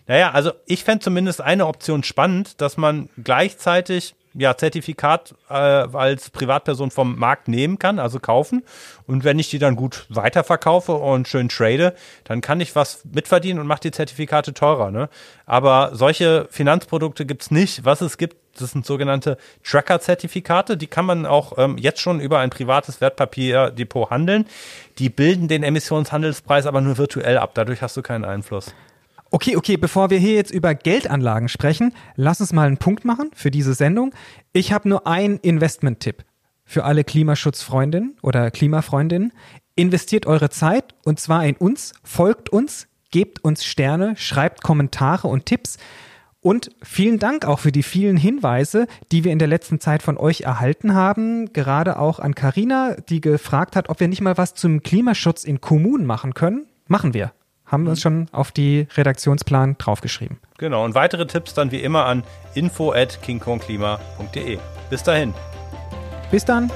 Speaker 2: Naja, also ich fände zumindest eine Option spannend, dass man gleichzeitig ja, Zertifikat äh, als Privatperson vom Markt nehmen kann, also kaufen. Und wenn ich die dann gut weiterverkaufe und schön trade, dann kann ich was mitverdienen und mache die Zertifikate teurer. Ne? Aber solche Finanzprodukte gibt's nicht. Was es gibt, das sind sogenannte Tracker-Zertifikate. Die kann man auch ähm, jetzt schon über ein privates Wertpapierdepot handeln. Die bilden den Emissionshandelspreis aber nur virtuell ab. Dadurch hast du keinen Einfluss.
Speaker 1: Okay, okay, bevor wir hier jetzt über Geldanlagen sprechen, lass uns mal einen Punkt machen für diese Sendung. Ich habe nur einen Investment-Tipp für alle Klimaschutzfreundinnen oder Klimafreundinnen. Investiert eure Zeit und zwar in uns, folgt uns, gebt uns Sterne, schreibt Kommentare und Tipps. Und vielen Dank auch für die vielen Hinweise, die wir in der letzten Zeit von euch erhalten haben. Gerade auch an Karina, die gefragt hat, ob wir nicht mal was zum Klimaschutz in Kommunen machen können. Machen wir haben wir uns schon auf die Redaktionsplan draufgeschrieben.
Speaker 2: Genau, und weitere Tipps dann wie immer an info at kingkongklima.de. Bis dahin.
Speaker 1: Bis dann.